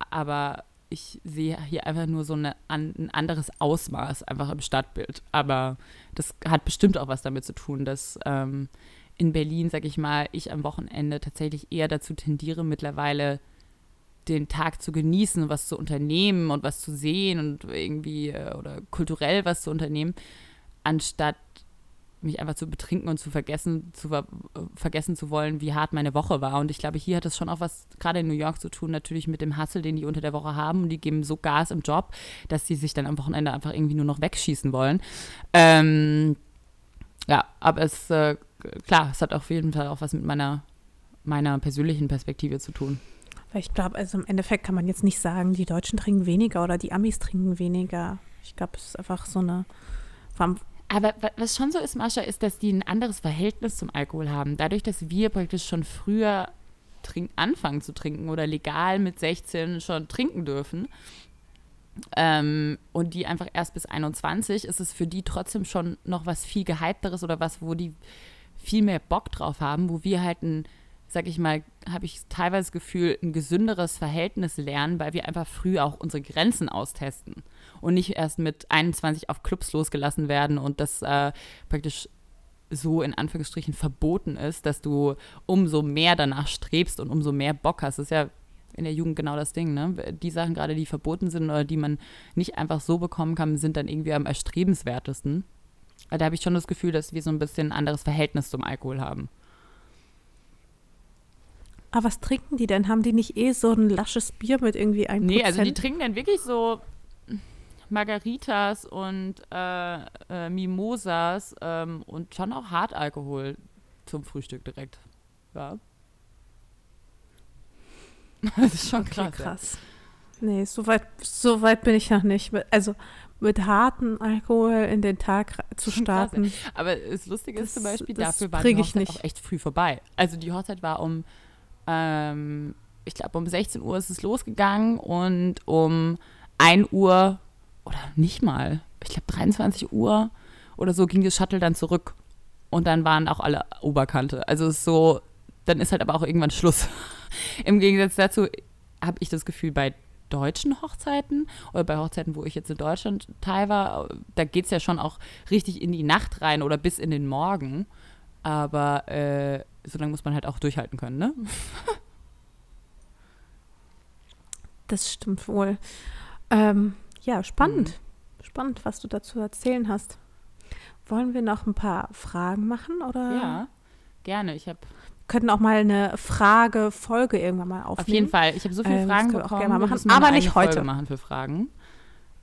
aber ich sehe hier einfach nur so eine, ein anderes Ausmaß einfach im Stadtbild. Aber das hat bestimmt auch was damit zu tun, dass ähm, in Berlin, sag ich mal, ich am Wochenende tatsächlich eher dazu tendiere, mittlerweile den Tag zu genießen und was zu unternehmen und was zu sehen und irgendwie äh, oder kulturell was zu unternehmen, anstatt mich einfach zu betrinken und zu vergessen, zu ver vergessen zu wollen, wie hart meine Woche war. Und ich glaube, hier hat es schon auch was, gerade in New York zu tun, natürlich mit dem Hustle, den die unter der Woche haben. Und die geben so Gas im Job, dass sie sich dann am Wochenende einfach irgendwie nur noch wegschießen wollen. Ähm, ja, aber es, äh, klar, es hat auf jeden Fall auch was mit meiner, meiner persönlichen Perspektive zu tun. Ich glaube, also im Endeffekt kann man jetzt nicht sagen, die Deutschen trinken weniger oder die Amis trinken weniger. Ich glaube, es ist einfach so eine, aber was schon so ist, Mascha, ist, dass die ein anderes Verhältnis zum Alkohol haben. Dadurch, dass wir praktisch schon früher trink anfangen zu trinken oder legal mit 16 schon trinken dürfen, ähm, und die einfach erst bis 21, ist es für die trotzdem schon noch was viel gehypteres oder was, wo die viel mehr Bock drauf haben, wo wir halt ein sag ich mal, habe ich teilweise das Gefühl, ein gesünderes Verhältnis lernen, weil wir einfach früh auch unsere Grenzen austesten und nicht erst mit 21 auf Clubs losgelassen werden und das äh, praktisch so in Anführungsstrichen verboten ist, dass du umso mehr danach strebst und umso mehr Bock hast. Das ist ja in der Jugend genau das Ding, ne? Die Sachen gerade, die verboten sind oder die man nicht einfach so bekommen kann, sind dann irgendwie am erstrebenswertesten. Da habe ich schon das Gefühl, dass wir so ein bisschen ein anderes Verhältnis zum Alkohol haben. Aber was trinken die denn? Haben die nicht eh so ein lasches Bier mit irgendwie einem Nee, also die trinken dann wirklich so Margaritas und äh, äh, Mimosas ähm, und schon auch Hartalkohol zum Frühstück direkt. Ja. (laughs) Das ist schon Okay, krass. krass. Nee, so weit, so weit bin ich noch nicht. Also mit hartem Alkohol in den Tag zu Schon krass, starten. Ja. Aber das Lustige ist zum Beispiel, das dafür war die ich Hochzeit nicht. auch echt früh vorbei. Also die Hochzeit war um, ähm, ich glaube um 16 Uhr ist es losgegangen und um 1 Uhr oder nicht mal, ich glaube 23 Uhr oder so ging das Shuttle dann zurück. Und dann waren auch alle Oberkante. Also es ist so, dann ist halt aber auch irgendwann Schluss. (laughs) Im Gegensatz dazu habe ich das Gefühl, bei deutschen Hochzeiten oder bei Hochzeiten, wo ich jetzt in Deutschland teil war, da geht es ja schon auch richtig in die Nacht rein oder bis in den Morgen. Aber äh, so lange muss man halt auch durchhalten können, ne? (laughs) Das stimmt wohl. Ähm, ja, spannend. Mhm. Spannend, was du dazu erzählen hast. Wollen wir noch ein paar Fragen machen oder Ja, gerne. Ich habe könnten auch mal eine Frage-Folge irgendwann mal aufnehmen? auf jeden Fall, ich habe so viele Ähm, Fragen können wir auch bekommen. gerne mal machen, aber nicht eigene Folge heute. machen für Fragen.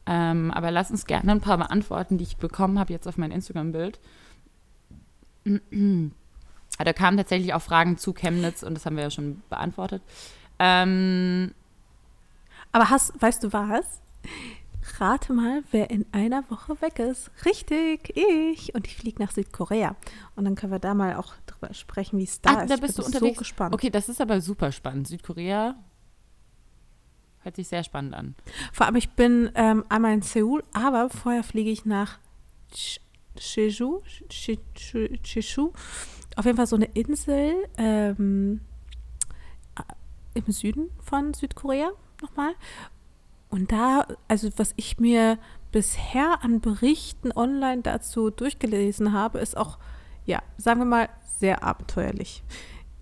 Ähm, aber lass uns gerne ein paar beantworten, die ich bekommen habe jetzt auf mein Instagram-Bild. (clears throat) Da kamen tatsächlich auch Fragen zu Chemnitz und das haben wir ja schon beantwortet. Ähm, Aber hast, weißt du was? Rate mal, wer in einer Woche weg ist. Richtig, ich. Und ich fliege nach Südkorea. Und dann können wir da mal auch drüber sprechen, wie es da Ah, ist. da bist du unterwegs. so gespannt. Okay, das ist aber super spannend. Südkorea hört sich sehr spannend an. Vor allem, ich bin ähm, einmal in Seoul, aber vorher fliege ich nach Ch- Jeju, Jeju. Auf jeden Fall so eine Insel ähm, äh, im Süden von Südkorea nochmal. Und da, also was ich mir bisher an Berichten online dazu durchgelesen habe, ist auch, ja, sagen wir mal, sehr abenteuerlich.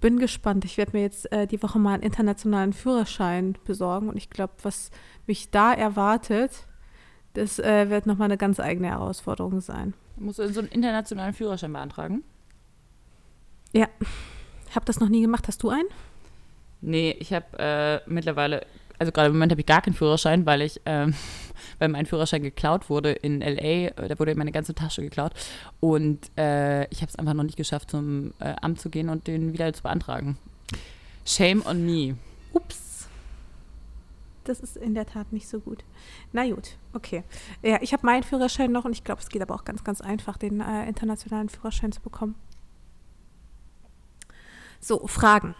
Bin gespannt. Ich werde mir jetzt äh, die Woche mal einen internationalen Führerschein besorgen und ich glaube, was mich da erwartet, das äh, wird nochmal eine ganz eigene Herausforderung sein. Musst du so einen internationalen Führerschein beantragen? Ich habe das noch nie gemacht. Hast du einen? Nee, ich habe äh, mittlerweile, also gerade im Moment habe ich gar keinen Führerschein, weil ich, ähm, (laughs) weil mein Führerschein geklaut wurde in LA, äh, da wurde meine ganze Tasche geklaut und äh, ich habe es einfach noch nicht geschafft, zum äh, Amt zu gehen und den wieder zu beantragen. Shame on me. Ups. Das ist in der Tat nicht so gut. Na gut, okay. Ja, ich habe meinen Führerschein noch und ich glaube, es geht aber auch ganz, ganz einfach, den äh, internationalen Führerschein zu bekommen. So, Fragen.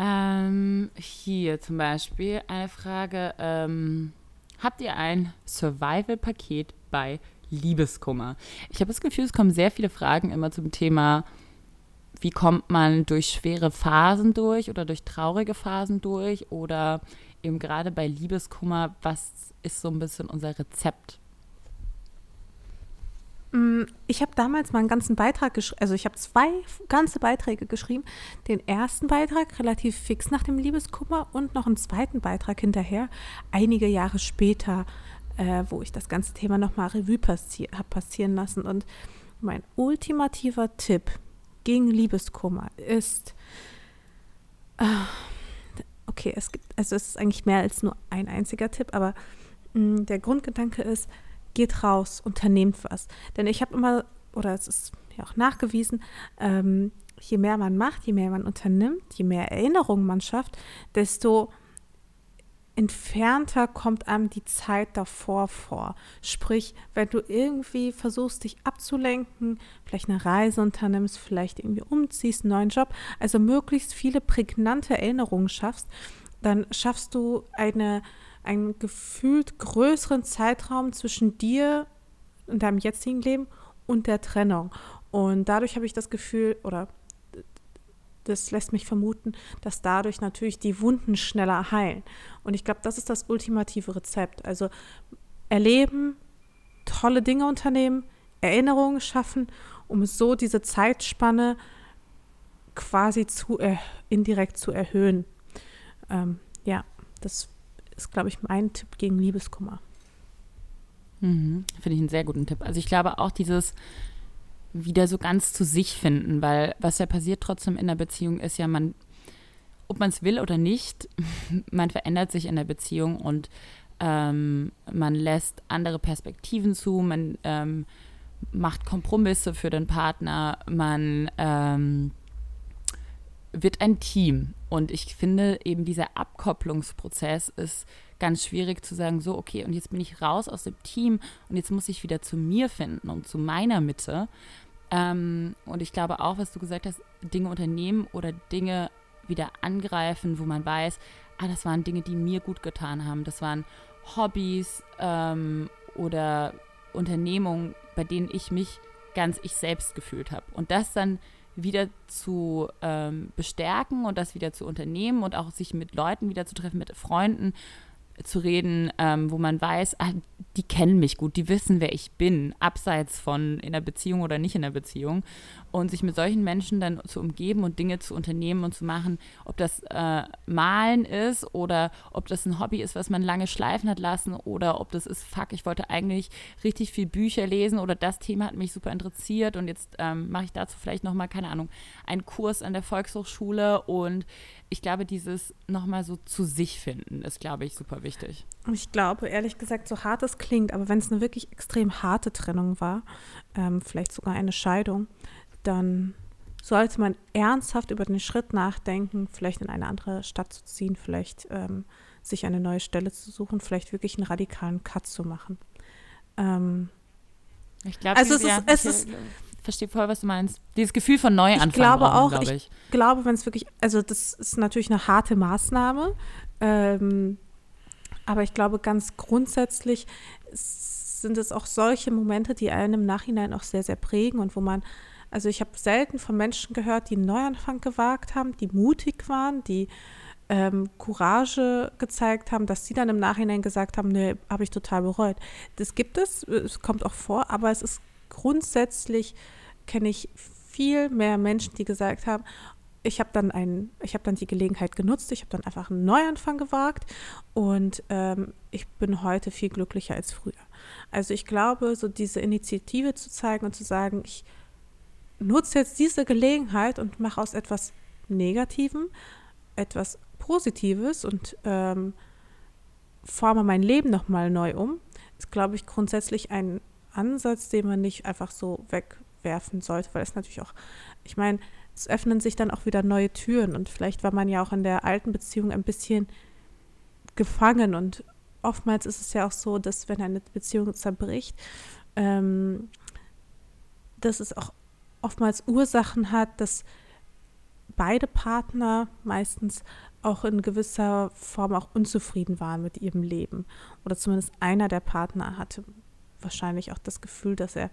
Ähm, hier zum Beispiel eine Frage. Ähm, habt ihr ein Survival-Paket bei Liebeskummer? Ich habe das Gefühl, es kommen sehr viele Fragen immer zum Thema, wie kommt man durch schwere Phasen durch oder durch traurige Phasen durch oder eben gerade bei Liebeskummer, was ist so ein bisschen unser Rezept? Mm, Ich habe damals mal einen ganzen Beitrag geschrieben, also ich habe zwei ganze Beiträge geschrieben. Den ersten Beitrag relativ fix nach dem Liebeskummer und noch einen zweiten Beitrag hinterher, einige Jahre später, äh, wo ich das ganze Thema nochmal Revue passi habe passieren lassen. Und mein ultimativer Tipp gegen Liebeskummer ist, äh, okay, es gibt, also es ist eigentlich mehr als nur ein einziger Tipp, aber mh, der Grundgedanke ist, geht raus, unternehmt was. Denn ich habe immer, oder es ist ja auch nachgewiesen, ähm, je mehr man macht, je mehr man unternimmt, je mehr Erinnerungen man schafft, desto entfernter kommt einem die Zeit davor vor. Sprich, wenn du irgendwie versuchst, dich abzulenken, vielleicht eine Reise unternimmst, vielleicht irgendwie umziehst, einen neuen Job, also möglichst viele prägnante Erinnerungen schaffst, dann schaffst du eine, einen gefühlt größeren Zeitraum zwischen dir und deinem jetzigen Leben und der Trennung. Und dadurch habe ich das Gefühl, oder das lässt mich vermuten, dass dadurch natürlich die Wunden schneller heilen. Und ich glaube, das ist das ultimative Rezept. Also erleben, tolle Dinge unternehmen, Erinnerungen schaffen, um so diese Zeitspanne quasi zu indirekt zu erhöhen. Ähm, ja, das ist, glaube ich, mein Tipp gegen Liebeskummer. Mhm. Finde ich einen sehr guten Tipp. Also ich glaube auch dieses wieder so ganz zu sich finden, weil was ja passiert trotzdem in der Beziehung ist ja, man, ob man es will oder nicht, (laughs) man verändert sich in der Beziehung und ähm, man lässt andere Perspektiven zu, man ähm, macht Kompromisse für den Partner, man ähm, wird ein Team. Und ich finde eben dieser Abkopplungsprozess ist ganz schwierig zu sagen, so, okay, und jetzt bin ich raus aus dem Team und jetzt muss ich wieder zu mir finden und zu meiner Mitte. Ähm, und ich glaube auch, was du gesagt hast, Dinge unternehmen oder Dinge wieder angreifen, wo man weiß, ah, das waren Dinge, die mir gut getan haben. Das waren Hobbys ähm, oder Unternehmungen, bei denen ich mich ganz ich selbst gefühlt habe. Und das dann wieder zu ähm, bestärken und das wieder zu unternehmen und auch sich mit Leuten wieder zu treffen, mit Freunden zu reden, ähm, wo man weiß, ah, die kennen mich gut, die wissen, wer ich bin, abseits von in der Beziehung oder nicht in der Beziehung. Und sich mit solchen Menschen dann zu umgeben und Dinge zu unternehmen und zu machen, ob das äh, Malen ist oder ob das ein Hobby ist, was man lange schleifen hat lassen oder ob das ist, fuck, ich wollte eigentlich richtig viel Bücher lesen oder das Thema hat mich super interessiert und jetzt ähm, mache ich dazu vielleicht nochmal, keine Ahnung, einen Kurs an der Volkshochschule und ich glaube, dieses nochmal so zu sich finden ist, glaube ich, super wichtig. Ich glaube, ehrlich gesagt, so hart es klingt, aber wenn es eine wirklich extrem harte Trennung war, ähm, vielleicht sogar eine Scheidung, dann sollte man ernsthaft über den Schritt nachdenken, vielleicht in eine andere Stadt zu ziehen, vielleicht ähm, sich eine neue Stelle zu suchen, vielleicht wirklich einen radikalen Cut zu machen. Ähm, ich glaube, also es ist, es ist verstehe voll, was du meinst. Dieses Gefühl von Neuanfang. Ich glaube brauchen, auch, glaube ich. ich. glaube, wenn es wirklich, also das ist natürlich eine harte Maßnahme, ähm, aber ich glaube ganz grundsätzlich sind es auch solche Momente, die einen im Nachhinein auch sehr, sehr prägen und wo man, also ich habe selten von Menschen gehört, die einen Neuanfang gewagt haben, die mutig waren, die ähm, Courage gezeigt haben, dass sie dann im Nachhinein gesagt haben, nee, habe ich total bereut. Das gibt es, es kommt auch vor, aber es ist grundsätzlich kenne ich viel mehr Menschen, die gesagt haben, ich habe dann einen, ich habe dann die Gelegenheit genutzt, ich habe dann einfach einen Neuanfang gewagt und ähm, ich bin heute viel glücklicher als früher. Also ich glaube, so diese Initiative zu zeigen und zu sagen, ich nutze jetzt diese Gelegenheit und mache aus etwas Negativem etwas Positives und ähm, forme mein Leben nochmal neu um, ist, glaube ich, grundsätzlich ein Ansatz, den man nicht einfach so wegwerfen sollte, weil es natürlich auch, ich meine, es öffnen sich dann auch wieder neue Türen und vielleicht war man ja auch in der alten Beziehung ein bisschen gefangen und oftmals ist es ja auch so, dass wenn eine Beziehung zerbricht, ähm, dass es auch oftmals Ursachen hat, dass beide Partner meistens auch in gewisser Form auch unzufrieden waren mit ihrem Leben oder zumindest einer der Partner hatte wahrscheinlich auch das Gefühl, dass er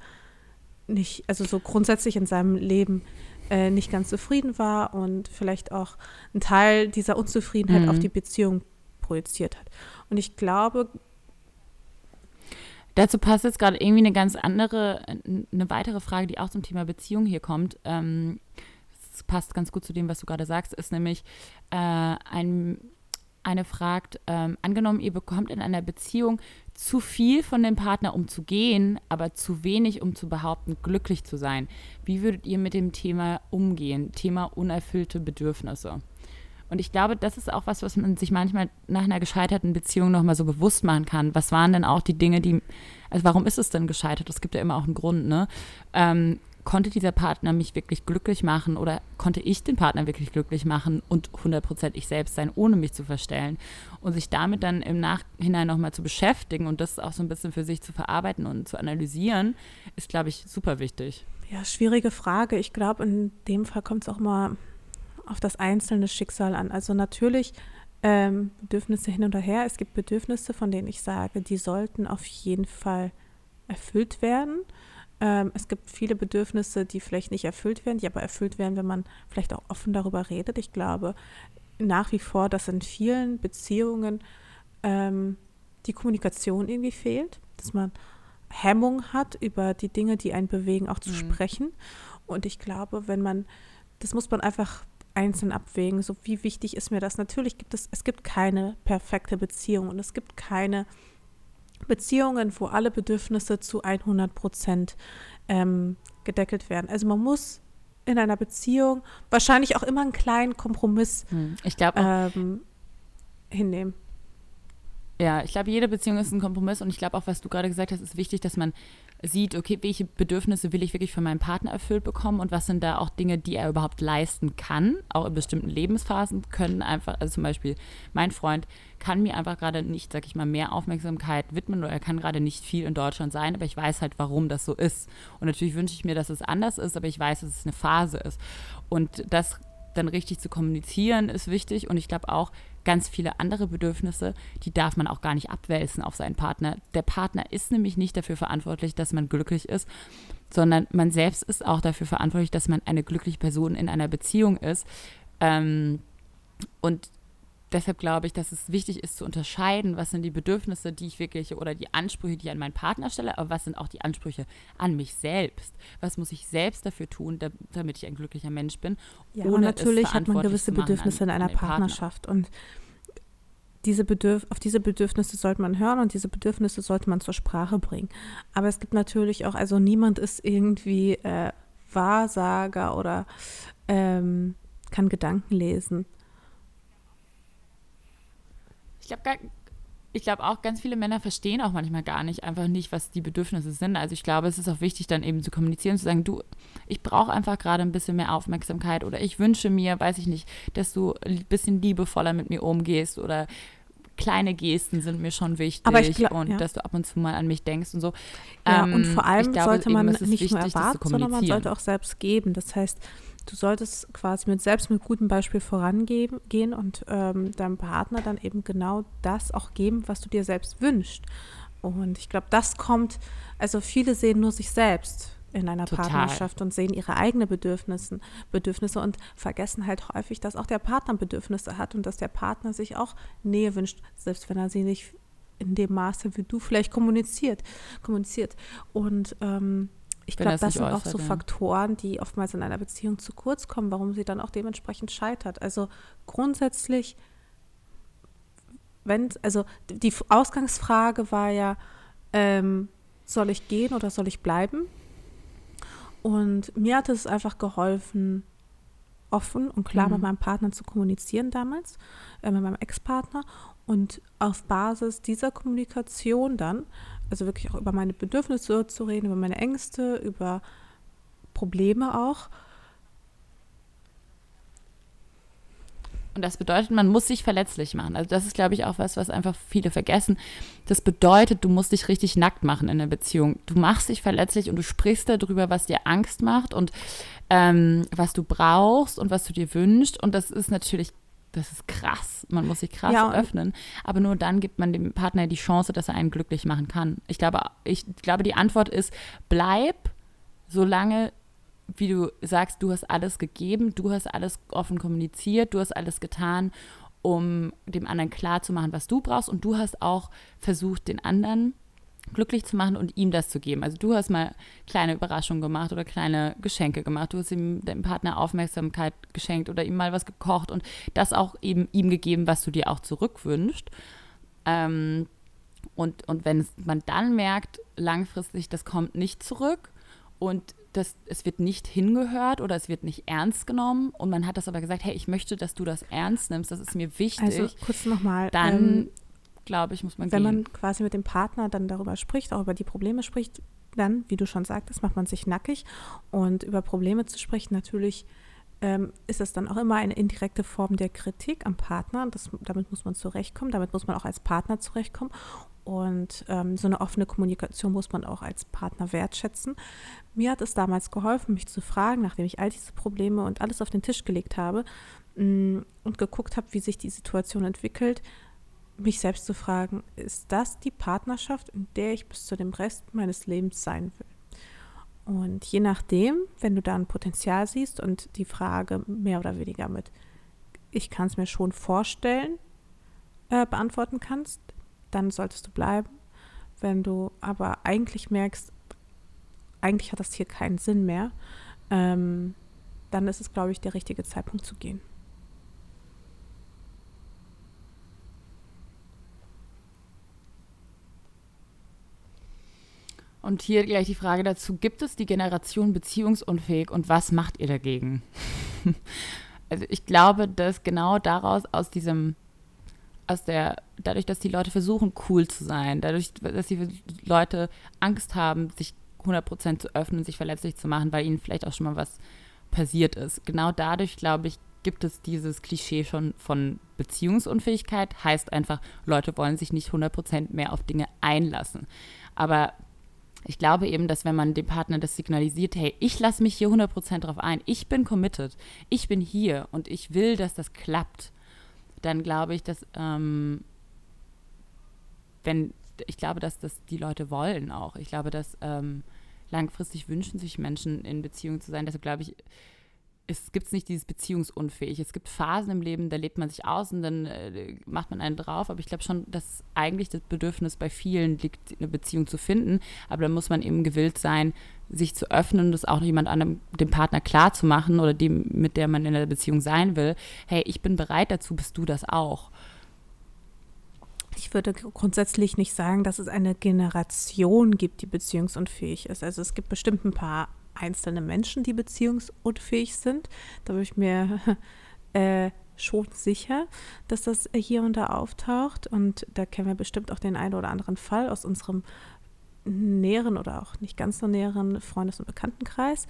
nicht, also so grundsätzlich in seinem Leben äh, nicht ganz zufrieden war und vielleicht auch einen Teil dieser Unzufriedenheit mhm. auf die Beziehung projiziert hat. Und ich glaube, Dazu passt jetzt gerade irgendwie eine ganz andere, eine weitere Frage, die auch zum Thema Beziehung hier kommt. Ähm, das passt ganz gut zu dem, was du gerade sagst, ist nämlich äh, ein eine fragt, ähm, angenommen, ihr bekommt in einer Beziehung zu viel von dem Partner, um zu gehen, aber zu wenig, um zu behaupten, glücklich zu sein. Wie würdet ihr mit dem Thema umgehen? Thema unerfüllte Bedürfnisse. Und ich glaube, das ist auch was, was man sich manchmal nach einer gescheiterten Beziehung nochmal so bewusst machen kann. Was waren denn auch die Dinge, die, also warum ist es denn gescheitert? Es gibt ja immer auch einen Grund, ne? Ähm, konnte dieser Partner mich wirklich glücklich machen oder konnte ich den Partner wirklich glücklich machen und 100% ich selbst sein, ohne mich zu verstellen. Und sich damit dann im Nachhinein nochmal zu beschäftigen und das auch so ein bisschen für sich zu verarbeiten und zu analysieren, ist, glaube ich, super wichtig. Ja, schwierige Frage. Ich glaube, in dem Fall kommt es auch mal auf das einzelne Schicksal an. Also natürlich ähm, Bedürfnisse hin und her. Es gibt Bedürfnisse, von denen ich sage, die sollten auf jeden Fall erfüllt werden. Ähm, es gibt viele Bedürfnisse, die vielleicht nicht erfüllt werden, die aber erfüllt werden, wenn man vielleicht auch offen darüber redet. Ich glaube nach wie vor, dass in vielen Beziehungen ähm, die Kommunikation irgendwie fehlt, dass man Hemmung hat, über die Dinge, die einen bewegen, auch zu mhm. sprechen. Und ich glaube, wenn man, das muss man einfach einzeln abwägen, so wie wichtig ist mir das. Natürlich gibt es, es gibt keine perfekte Beziehung und es gibt keine Beziehungen, wo alle Bedürfnisse zu 100 Prozent ähm, gedeckelt werden. Also man muss in einer Beziehung wahrscheinlich auch immer einen kleinen Kompromiss hm, ich ähm, hinnehmen. Ja, ich glaube, jede Beziehung ist ein Kompromiss und ich glaube auch, was du gerade gesagt hast, ist wichtig, dass man sieht, okay, welche Bedürfnisse will ich wirklich von meinem Partner erfüllt bekommen und was sind da auch Dinge, die er überhaupt leisten kann. Auch in bestimmten Lebensphasen können einfach, also zum Beispiel mein Freund kann mir einfach gerade nicht, sag ich mal, mehr Aufmerksamkeit widmen oder er kann gerade nicht viel in Deutschland sein, aber ich weiß halt, warum das so ist. Und natürlich wünsche ich mir, dass es anders ist, aber ich weiß, dass es eine Phase ist. Und das dann richtig zu kommunizieren ist wichtig und ich glaube auch, ganz viele andere Bedürfnisse, die darf man auch gar nicht abwälzen auf seinen Partner. Der Partner ist nämlich nicht dafür verantwortlich, dass man glücklich ist, sondern man selbst ist auch dafür verantwortlich, dass man eine glückliche Person in einer Beziehung ist. Ähm, und deshalb glaube ich, dass es wichtig ist zu unterscheiden, was sind die Bedürfnisse, die ich wirklich oder die Ansprüche, die ich an meinen Partner stelle, aber was sind auch die Ansprüche an mich selbst? Was muss ich selbst dafür tun, damit ich ein glücklicher Mensch bin? Ja, und natürlich hat man gewisse Bedürfnisse an, in einer Partnerschaft Partner. und diese Bedürf auf diese Bedürfnisse sollte man hören und diese Bedürfnisse sollte man zur Sprache bringen. Aber es gibt natürlich auch, also niemand ist irgendwie äh, Wahrsager oder ähm, kann Gedanken lesen. Ich glaube, ich glaube auch, ganz viele Männer verstehen auch manchmal gar nicht, einfach nicht, was die Bedürfnisse sind. Also ich glaube, es ist auch wichtig, dann eben zu kommunizieren, zu sagen, du, ich brauche einfach gerade ein bisschen mehr Aufmerksamkeit oder ich wünsche mir, weiß ich nicht, dass du ein bisschen liebevoller mit mir umgehst oder kleine Gesten sind mir schon wichtig glaub, und ja. dass du ab und zu mal an mich denkst und so. Ja, ähm, und vor allem glaube, sollte man nicht wichtig, nur erwarten, sondern man sollte auch selbst geben. Das heißt, du solltest quasi mit selbst mit gutem Beispiel vorangehen und ähm, deinem Partner dann eben genau das auch geben, was du dir selbst wünschst. Und ich glaube, das kommt, also viele sehen nur sich selbst in einer Total. Partnerschaft und sehen ihre eigenen Bedürfnisse, Bedürfnisse und vergessen halt häufig, dass auch der Partner Bedürfnisse hat und dass der Partner sich auch Nähe wünscht, selbst wenn er sie nicht in dem Maße, wie du vielleicht kommuniziert, kommuniziert. Und ähm, ich glaube, das sind äußert, auch so ja. Faktoren, die oftmals in einer Beziehung zu kurz kommen, warum sie dann auch dementsprechend scheitert. Also grundsätzlich, wenn, also die Ausgangsfrage war ja, ähm, soll ich gehen oder soll ich bleiben? Und mir hat es einfach geholfen, offen und klar mhm. mit meinem Partner zu kommunizieren damals, äh, mit meinem Ex-Partner. Und auf Basis dieser Kommunikation dann also wirklich auch über meine Bedürfnisse zu reden, über meine Ängste, über Probleme auch. Und das bedeutet, man muss sich verletzlich machen. Also das ist, glaube ich, auch was, was einfach viele vergessen. Das bedeutet, du musst dich richtig nackt machen in der Beziehung. Du machst dich verletzlich und du sprichst darüber, was dir Angst macht und ähm, was du brauchst und was du dir wünschst. Und das ist natürlich das ist krass. Man muss sich krass ja, öffnen. Aber nur dann gibt man dem Partner die Chance, dass er einen glücklich machen kann. Ich glaube, ich glaube, die Antwort ist, bleib, solange wie du sagst, du hast alles gegeben, du hast alles offen kommuniziert, du hast alles getan, um dem anderen klarzumachen, was du brauchst. Und du hast auch versucht, den anderen glücklich zu machen und ihm das zu geben. Also du hast mal kleine Überraschungen gemacht oder kleine Geschenke gemacht. Du hast ihm deinem Partner Aufmerksamkeit geschenkt oder ihm mal was gekocht und das auch eben ihm gegeben, was du dir auch zurückwünscht. Ähm, und, und wenn man dann merkt, langfristig, das kommt nicht zurück und das, es wird nicht hingehört oder es wird nicht ernst genommen und man hat das aber gesagt, hey, ich möchte, dass du das ernst nimmst, das ist mir wichtig. Also kurz nochmal. Dann ähm, glaube ich, muss man Wenn gehen. man quasi mit dem Partner dann darüber spricht, auch über die Probleme spricht, dann, wie du schon sagtest, macht man sich nackig. Und über Probleme zu sprechen, natürlich ähm, ist es dann auch immer eine indirekte Form der Kritik am Partner. Das, damit muss man zurechtkommen, damit muss man auch als Partner zurechtkommen. Und ähm, so eine offene Kommunikation muss man auch als Partner wertschätzen. Mir hat es damals geholfen, mich zu fragen, nachdem ich all diese Probleme und alles auf den Tisch gelegt habe mh, mm, und geguckt habe, wie sich die Situation entwickelt, mich selbst zu fragen, ist das die Partnerschaft, in der ich bis zu dem Rest meines Lebens sein will? Und je nachdem, wenn du da ein Potenzial siehst und die Frage mehr oder weniger mit, ich kann es mir schon vorstellen, äh, beantworten kannst, dann solltest du bleiben. Wenn du aber eigentlich merkst, eigentlich hat das hier keinen Sinn mehr, ähm, dann ist es, glaube ich, der richtige Zeitpunkt zu gehen. Und hier gleich die Frage dazu, gibt es die Generation beziehungsunfähig und was macht ihr dagegen? (laughs) also ich glaube, dass genau daraus, aus diesem, aus der, dadurch, dass die Leute versuchen, cool zu sein, dadurch, dass die Leute Angst haben, sich 100% zu öffnen, sich verletzlich zu machen, weil ihnen vielleicht auch schon mal was passiert ist. Genau dadurch, glaube ich, gibt es dieses Klischee schon von Beziehungsunfähigkeit. Heißt einfach, Leute wollen sich nicht 100% mehr auf Dinge einlassen. Aber ich glaube eben, dass wenn man dem Partner das signalisiert, hey, ich lasse mich hier 100% drauf ein, ich bin committed, ich bin hier und ich will, dass das klappt, dann glaube ich, dass, ähm, wenn, ich glaube, dass das die Leute wollen auch. Ich glaube, dass ähm, langfristig wünschen sich Menschen in Beziehung zu sein. Deshalb glaube ich, es gibt nicht dieses beziehungsunfähig. Es gibt Phasen im Leben, da lebt man sich aus und dann äh, macht man einen drauf. Aber ich glaube schon, dass eigentlich das Bedürfnis bei vielen liegt, eine Beziehung zu finden. Aber da muss man eben gewillt sein, sich zu öffnen und das auch jemand anderem, dem Partner klar zu machen oder dem, mit der man in der Beziehung sein will. Hey, ich bin bereit dazu, bist du das auch? Ich würde grundsätzlich nicht sagen, dass es eine Generation gibt, die beziehungsunfähig ist. Also es gibt bestimmt ein paar einzelne Menschen, die beziehungsunfähig sind. Da bin ich mir (laughs) äh, schon sicher, dass das hier und da auftaucht. Und da kennen wir bestimmt auch den einen oder anderen Fall aus unserem näheren oder auch nicht ganz so näheren Freundes- und Bekanntenkreis.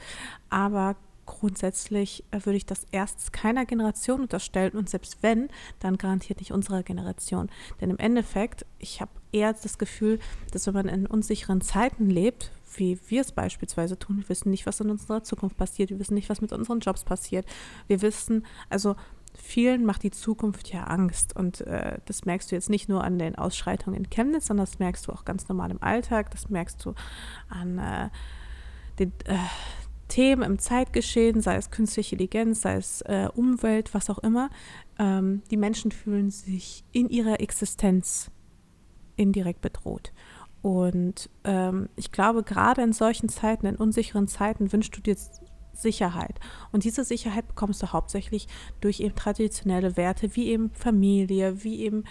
Aber grundsätzlich äh, würde ich das erst keiner Generation unterstellen und selbst wenn, dann garantiert nicht unserer Generation. Denn im Endeffekt, ich habe eher das Gefühl, dass wenn man in unsicheren Zeiten lebt, wie wir es beispielsweise tun. Wir wissen nicht, was in unserer Zukunft passiert. Wir wissen nicht, was mit unseren Jobs passiert. Wir wissen, also vielen macht die Zukunft ja Angst. Und äh, das merkst du jetzt nicht nur an den Ausschreitungen in Chemnitz, sondern das merkst du auch ganz normal im Alltag. Das merkst du an äh, den äh, Themen im Zeitgeschehen, sei es künstliche Intelligenz, sei es äh, Umwelt, was auch immer. Ähm, die Menschen fühlen sich in ihrer Existenz indirekt bedroht. Und ähm, ich glaube, gerade in solchen Zeiten, in unsicheren Zeiten, wünschst du dir Sicherheit. Und diese Sicherheit bekommst du hauptsächlich durch eben traditionelle Werte, wie eben Familie, wie eben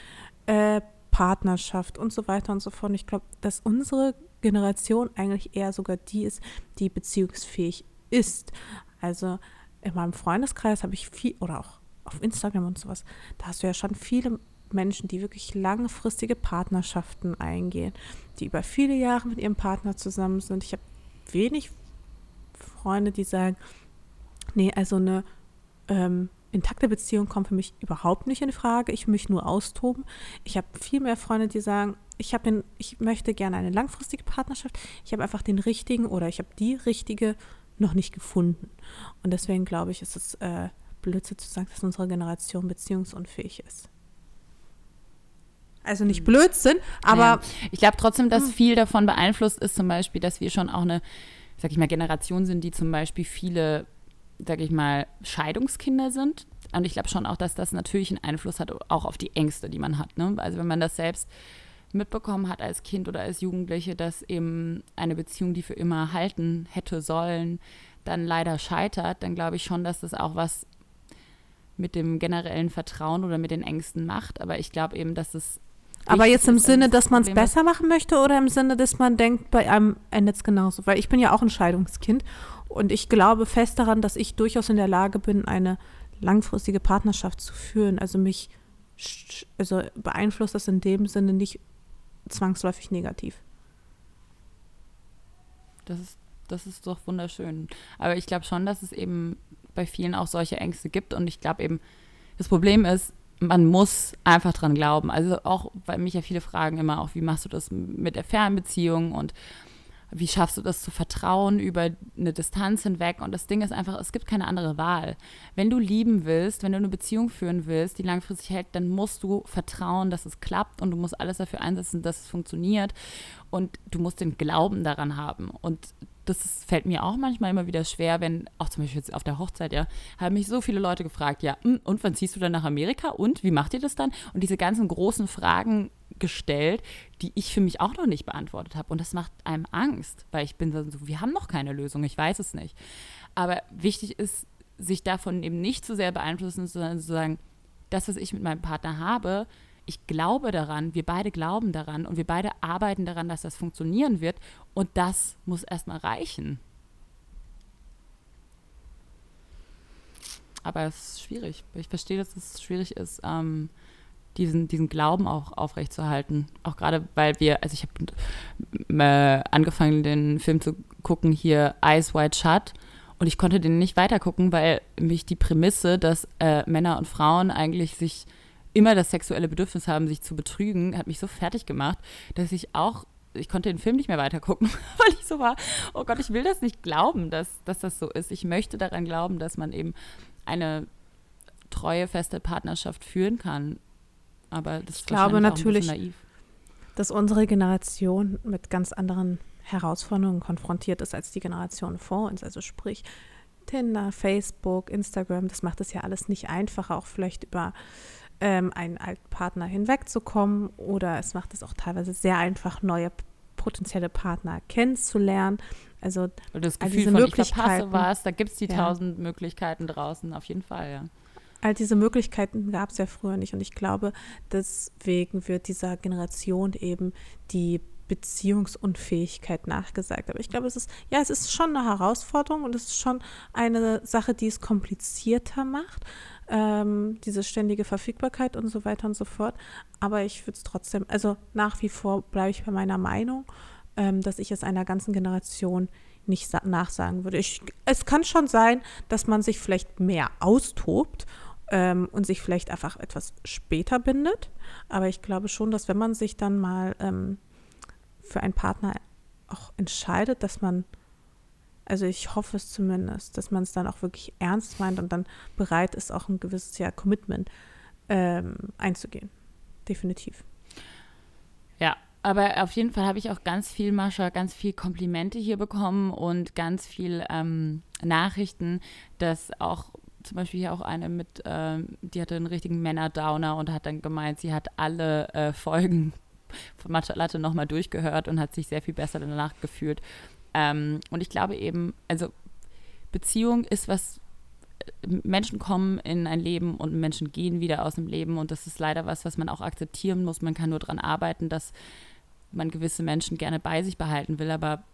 äh, Partnerschaft und so weiter und so fort. Und ich glaube, dass unsere Generation eigentlich eher sogar die ist, die beziehungsfähig ist. Also in meinem Freundeskreis habe ich viel, oder auch auf Instagram und sowas, da hast du ja schon viele Menschen, die wirklich langfristige Partnerschaften eingehen, die über viele Jahre mit ihrem Partner zusammen sind. Ich habe wenig Freunde, die sagen, nee, also eine ähm, intakte Beziehung kommt für mich überhaupt nicht in Frage. Ich will mich nur austoben. Ich habe viel mehr Freunde, die sagen, ich habe ich möchte gerne eine langfristige Partnerschaft. Ich habe einfach den richtigen oder ich habe die richtige noch nicht gefunden. Und deswegen glaube ich, ist es äh, Blödsinn zu sagen, dass unsere Generation beziehungsunfähig ist. Also nicht Blödsinn, aber. Ja. Ich glaube trotzdem, dass viel davon beeinflusst ist, zum Beispiel, dass wir schon auch eine, sag ich mal, Generation sind, die zum Beispiel viele, sag ich mal, Scheidungskinder sind. Und ich glaube schon auch, dass das natürlich einen Einfluss hat, auch auf die Ängste, die man hat. Ne? Also wenn man das selbst mitbekommen hat als Kind oder als Jugendliche, dass eben eine Beziehung, die für immer halten hätte sollen, dann leider scheitert, dann glaube ich schon, dass das auch was mit dem generellen Vertrauen oder mit den Ängsten macht. Aber ich glaube eben, dass es aber jetzt im Sinne, dass man es besser machen möchte oder im Sinne, dass man denkt, bei einem endet es genauso? Weil ich bin ja auch ein Scheidungskind und ich glaube fest daran, dass ich durchaus in der Lage bin, eine langfristige Partnerschaft zu führen. Also mich, also beeinflusst das in dem Sinne nicht zwangsläufig negativ. Das ist, das ist doch wunderschön. Aber ich glaube schon, dass es eben bei vielen auch solche Ängste gibt und ich glaube eben, das Problem ist, man muss einfach dran glauben. Also auch, weil mich ja viele fragen immer auch, wie machst du das mit der Fernbeziehung und wie schaffst du das zu vertrauen über eine Distanz hinweg? Und das Ding ist einfach, es gibt keine andere Wahl. Wenn du lieben willst, wenn du eine Beziehung führen willst, die langfristig hält, dann musst du vertrauen, dass es klappt und du musst alles dafür einsetzen, dass es funktioniert. Und du musst den Glauben daran haben. Und das ist, fällt mir auch manchmal immer wieder schwer, wenn, auch zum Beispiel jetzt auf der Hochzeit, ja, haben mich so viele Leute gefragt, ja, hm, und wann ziehst du dann nach Amerika und wie macht ihr das dann? Und diese ganzen großen Fragen gestellt, die ich für mich auch noch nicht beantwortet habe. Und das macht einem Angst, weil ich bin so, wir haben noch keine Lösung, ich weiß es nicht. Aber wichtig ist, sich davon eben nicht zu sehr beeinflussen, sondern zu sagen, das, was ich mit meinem Partner habe, ich glaube daran, wir beide glauben daran und wir beide arbeiten daran, dass das funktionieren wird und das muss erstmal reichen. Aber es ist schwierig. Ich verstehe, dass es schwierig ist, ähm, diesen, diesen Glauben auch aufrechtzuerhalten. Auch gerade, weil wir, also ich habe äh, angefangen, den Film zu gucken, hier Eyes Wide Shut. Und ich konnte den nicht weitergucken, weil mich die Prämisse, dass äh, Männer und Frauen eigentlich sich immer das sexuelle Bedürfnis haben, sich zu betrügen, hat mich so fertig gemacht, dass ich auch, ich konnte den Film nicht mehr weitergucken, (laughs) weil ich so war, oh Gott, ich will das nicht glauben, dass, dass das so ist. Ich möchte daran glauben, dass man eben eine treue, feste Partnerschaft führen kann. Aber das ich ist glaube natürlich, naiv. dass unsere Generation mit ganz anderen Herausforderungen konfrontiert ist als die Generation vor uns. Also sprich, Tinder, Facebook, Instagram, das macht es ja alles nicht einfacher, auch vielleicht über ähm, einen alten Partner hinwegzukommen oder es macht es auch teilweise sehr einfach, neue potenzielle Partner kennenzulernen. Also das Gefühl von ich verpasse was, da gibt es die ja. tausend Möglichkeiten draußen, auf jeden Fall, ja. All diese Möglichkeiten gab es ja früher nicht und ich glaube, deswegen wird dieser Generation eben die Beziehungsunfähigkeit nachgesagt. Aber ich glaube, es ist, ja, es ist schon eine Herausforderung und es ist schon eine Sache, die es komplizierter macht ähm, diese ständige Verfügbarkeit und so weiter und so fort. Aber ich würde es trotzdem, also nach wie vor bleibe ich bei meiner Meinung, ähm, dass ich es einer ganzen Generation nicht nachsagen würde. Ich, es kann schon sein, dass man sich vielleicht mehr austobt ähm, und sich vielleicht einfach etwas später bindet. Aber ich glaube schon, dass wenn man sich dann mal ähm, für einen Partner auch entscheidet, dass man also ich hoffe es zumindest, dass man es dann auch wirklich ernst meint und dann bereit ist, auch ein gewisses ja, Commitment ähm, einzugehen. Definitiv. Ja, aber auf jeden Fall habe ich auch ganz viel, Mascha, ganz viel Komplimente hier bekommen und ganz viel ähm, Nachrichten, dass auch zum Beispiel hier auch eine mit, ähm, die hatte einen richtigen Männer-Downer und hat dann gemeint, sie hat alle äh, Folgen von Matcha Latte nochmal durchgehört und hat sich sehr viel besser danach gefühlt. Ähm, und ich glaube eben, also Beziehung ist was, Menschen kommen in ein Leben und Menschen gehen wieder aus dem Leben und das ist leider was, was man auch akzeptieren muss. Man kann nur daran arbeiten, dass man gewisse Menschen gerne bei sich behalten will, aber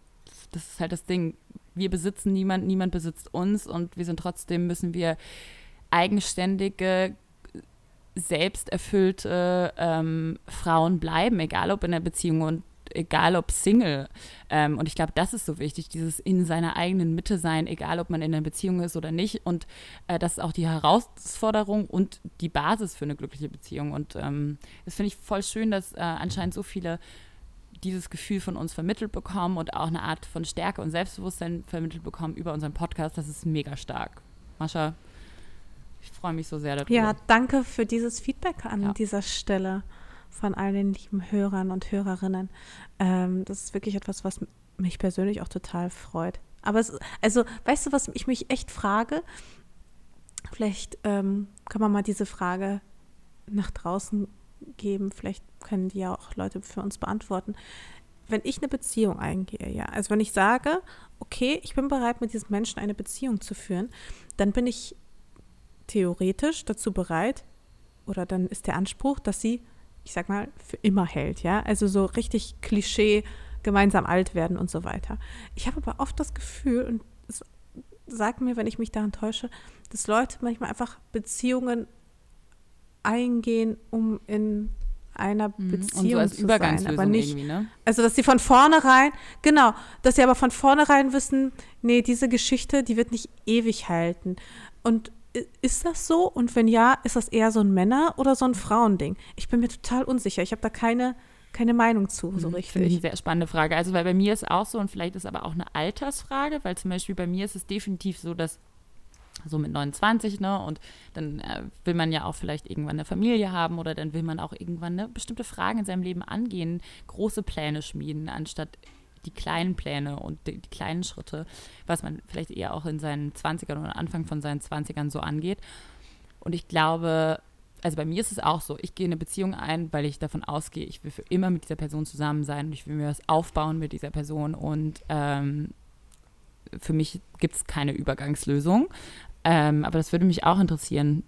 das ist halt das Ding. Wir besitzen niemand, niemand besitzt uns und wir sind trotzdem, müssen wir eigenständige, selbsterfüllte ähm, Frauen bleiben, egal ob in der Beziehung und egal ob Single. Ähm, und ich glaube, das ist so wichtig, dieses in seiner eigenen Mitte sein, egal ob man in einer Beziehung ist oder nicht. Und äh, das ist auch die Herausforderung und die Basis für eine glückliche Beziehung. Und ähm, das finde ich voll schön, dass äh, anscheinend so viele dieses Gefühl von uns vermittelt bekommen und auch eine Art von Stärke und Selbstbewusstsein vermittelt bekommen über unseren Podcast. Das ist mega stark. Mascha, ich freue mich so sehr darüber. Ja, danke für dieses Feedback an ja. dieser Stelle von all den lieben Hörern und Hörerinnen. Ähm, das ist wirklich etwas, was mich persönlich auch total freut. Aber es, also, weißt du, was ich mich echt frage? Vielleicht ähm, kann man mal diese Frage nach draußen geben. Vielleicht können die ja auch Leute für uns beantworten. Wenn ich eine Beziehung eingehe, ja, also wenn ich sage, okay, ich bin bereit, mit diesem Menschen eine Beziehung zu führen, dann bin ich theoretisch dazu bereit, oder dann ist der Anspruch, dass sie ich sag mal, für immer hält, ja. Also so richtig Klischee, gemeinsam alt werden und so weiter. Ich habe aber oft das Gefühl, und es sagt mir, wenn ich mich daran täusche, dass Leute manchmal einfach Beziehungen eingehen, um in einer Beziehung mhm. so zu sein, aber nicht. Ne? Also dass sie von vornherein, genau, dass sie aber von vornherein wissen, nee, diese Geschichte, die wird nicht ewig halten. Und ist das so? Und wenn ja, ist das eher so ein Männer- oder so ein Frauending? Ich bin mir total unsicher. Ich habe da keine, keine Meinung zu, so mhm, richtig. Finde ich eine sehr spannende Frage. Also, weil bei mir ist auch so, und vielleicht ist aber auch eine Altersfrage, weil zum Beispiel bei mir ist es definitiv so, dass so mit 29, ne, und dann äh, will man ja auch vielleicht irgendwann eine Familie haben oder dann will man auch irgendwann ne, bestimmte Fragen in seinem Leben angehen, große Pläne schmieden, anstatt die kleinen Pläne und die, die, kleinen Schritte, was man vielleicht eher auch in seinen 20ern oder Anfang von seinen 20ern so angeht. Und ich glaube, also bei mir ist es auch so, ich gehe in eine Beziehung ein, weil ich davon ausgehe, ich will für immer mit dieser Person zusammen sein und ich will mir was aufbauen mit dieser Person und ähm, für mich gibt es keine Übergangslösung. Ähm, aber das würde mich auch interessieren,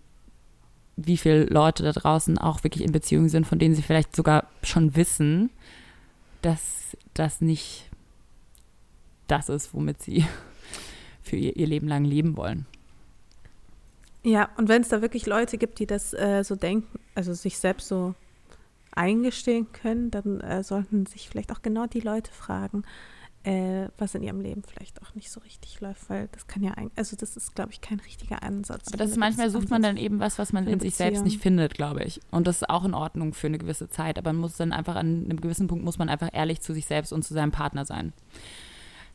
wie viele Leute da draußen auch wirklich in Beziehungen sind, von denen sie vielleicht sogar schon wissen, dass das nicht das ist, womit sie (laughs) für ihr, ihr Leben lang leben wollen. Ja, und wenn es da wirklich Leute gibt, die das äh, so denken, also sich selbst so eingestehen können, dann äh, sollten sich vielleicht auch genau die Leute fragen, äh, was in ihrem Leben vielleicht auch nicht so richtig läuft, weil das kann ja eigentlich, also das ist, glaube ich, kein richtiger Ansatz. Aber das ist manchmal sucht man dann eben was, was man in sich selbst nicht findet, glaube ich. Und das ist auch in Ordnung für eine gewisse Zeit. Aber man muss dann einfach an einem gewissen Punkt muss man einfach ehrlich zu sich selbst und zu seinem Partner sein.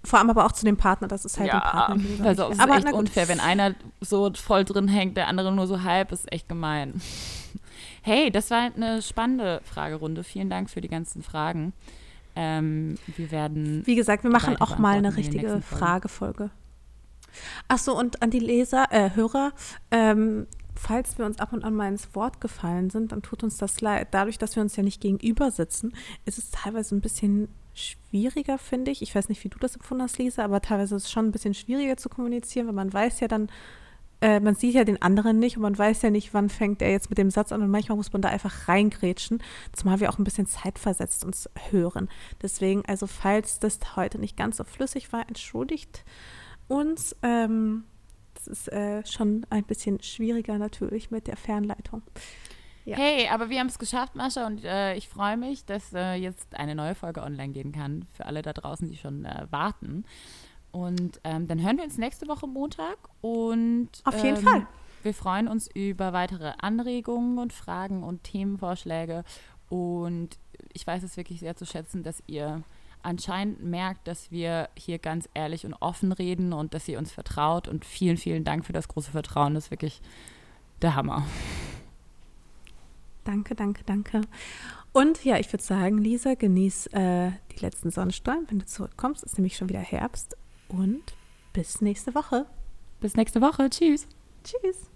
Vor allem aber auch zu dem Partner, das ist halt ja, ein Partner. Also es ist aber echt unfair, wenn einer so voll drin hängt, der andere nur so halb, ist echt gemein. (laughs) Hey, das war eine spannende Fragerunde. Vielen Dank für die ganzen Fragen. Ähm, wir werden. Wie gesagt, wir machen auch mal eine richtige Fragefolge. Ach so, und an die Leser, äh, Hörer, ähm, falls wir uns ab und an mal ins Wort gefallen sind, dann tut uns das leid. Dadurch, dass wir uns ja nicht gegenüber sitzen, ist es teilweise ein bisschen schwieriger, finde ich. Ich weiß nicht, wie du das empfunden hast, Lisa, aber teilweise ist es schon ein bisschen schwieriger zu kommunizieren, weil man weiß ja dann, äh, man sieht ja den anderen nicht und man weiß ja nicht, wann fängt er jetzt mit dem Satz an und manchmal muss man da einfach reingrätschen, zumal wir auch ein bisschen zeitversetzt uns hören. Deswegen, also falls das heute nicht ganz so flüssig war, entschuldigt uns. Ähm, das ist äh, schon ein bisschen schwieriger natürlich mit der Fernleitung. Ja. Hey, aber wir haben es geschafft, Mascha, und äh, ich freue mich, dass äh, jetzt eine neue Folge online gehen kann für alle da draußen, die schon äh, warten. Und ähm, dann hören wir uns nächste Woche Montag und auf jeden ähm, Fall. Wir freuen uns über weitere Anregungen und Fragen und Themenvorschläge. Und ich weiß es wirklich sehr zu schätzen, dass ihr anscheinend merkt, dass wir hier ganz ehrlich und offen reden und dass ihr uns vertraut. Und vielen, vielen Dank für das große Vertrauen. Das ist wirklich der Hammer. Danke, danke, danke. Und ja, ich würde sagen, Lisa, genieß äh, die letzten Sonnenstrahlen, wenn du zurückkommst. Ist nämlich schon wieder Herbst und bis nächste Woche. Bis nächste Woche. Tschüss. Tschüss.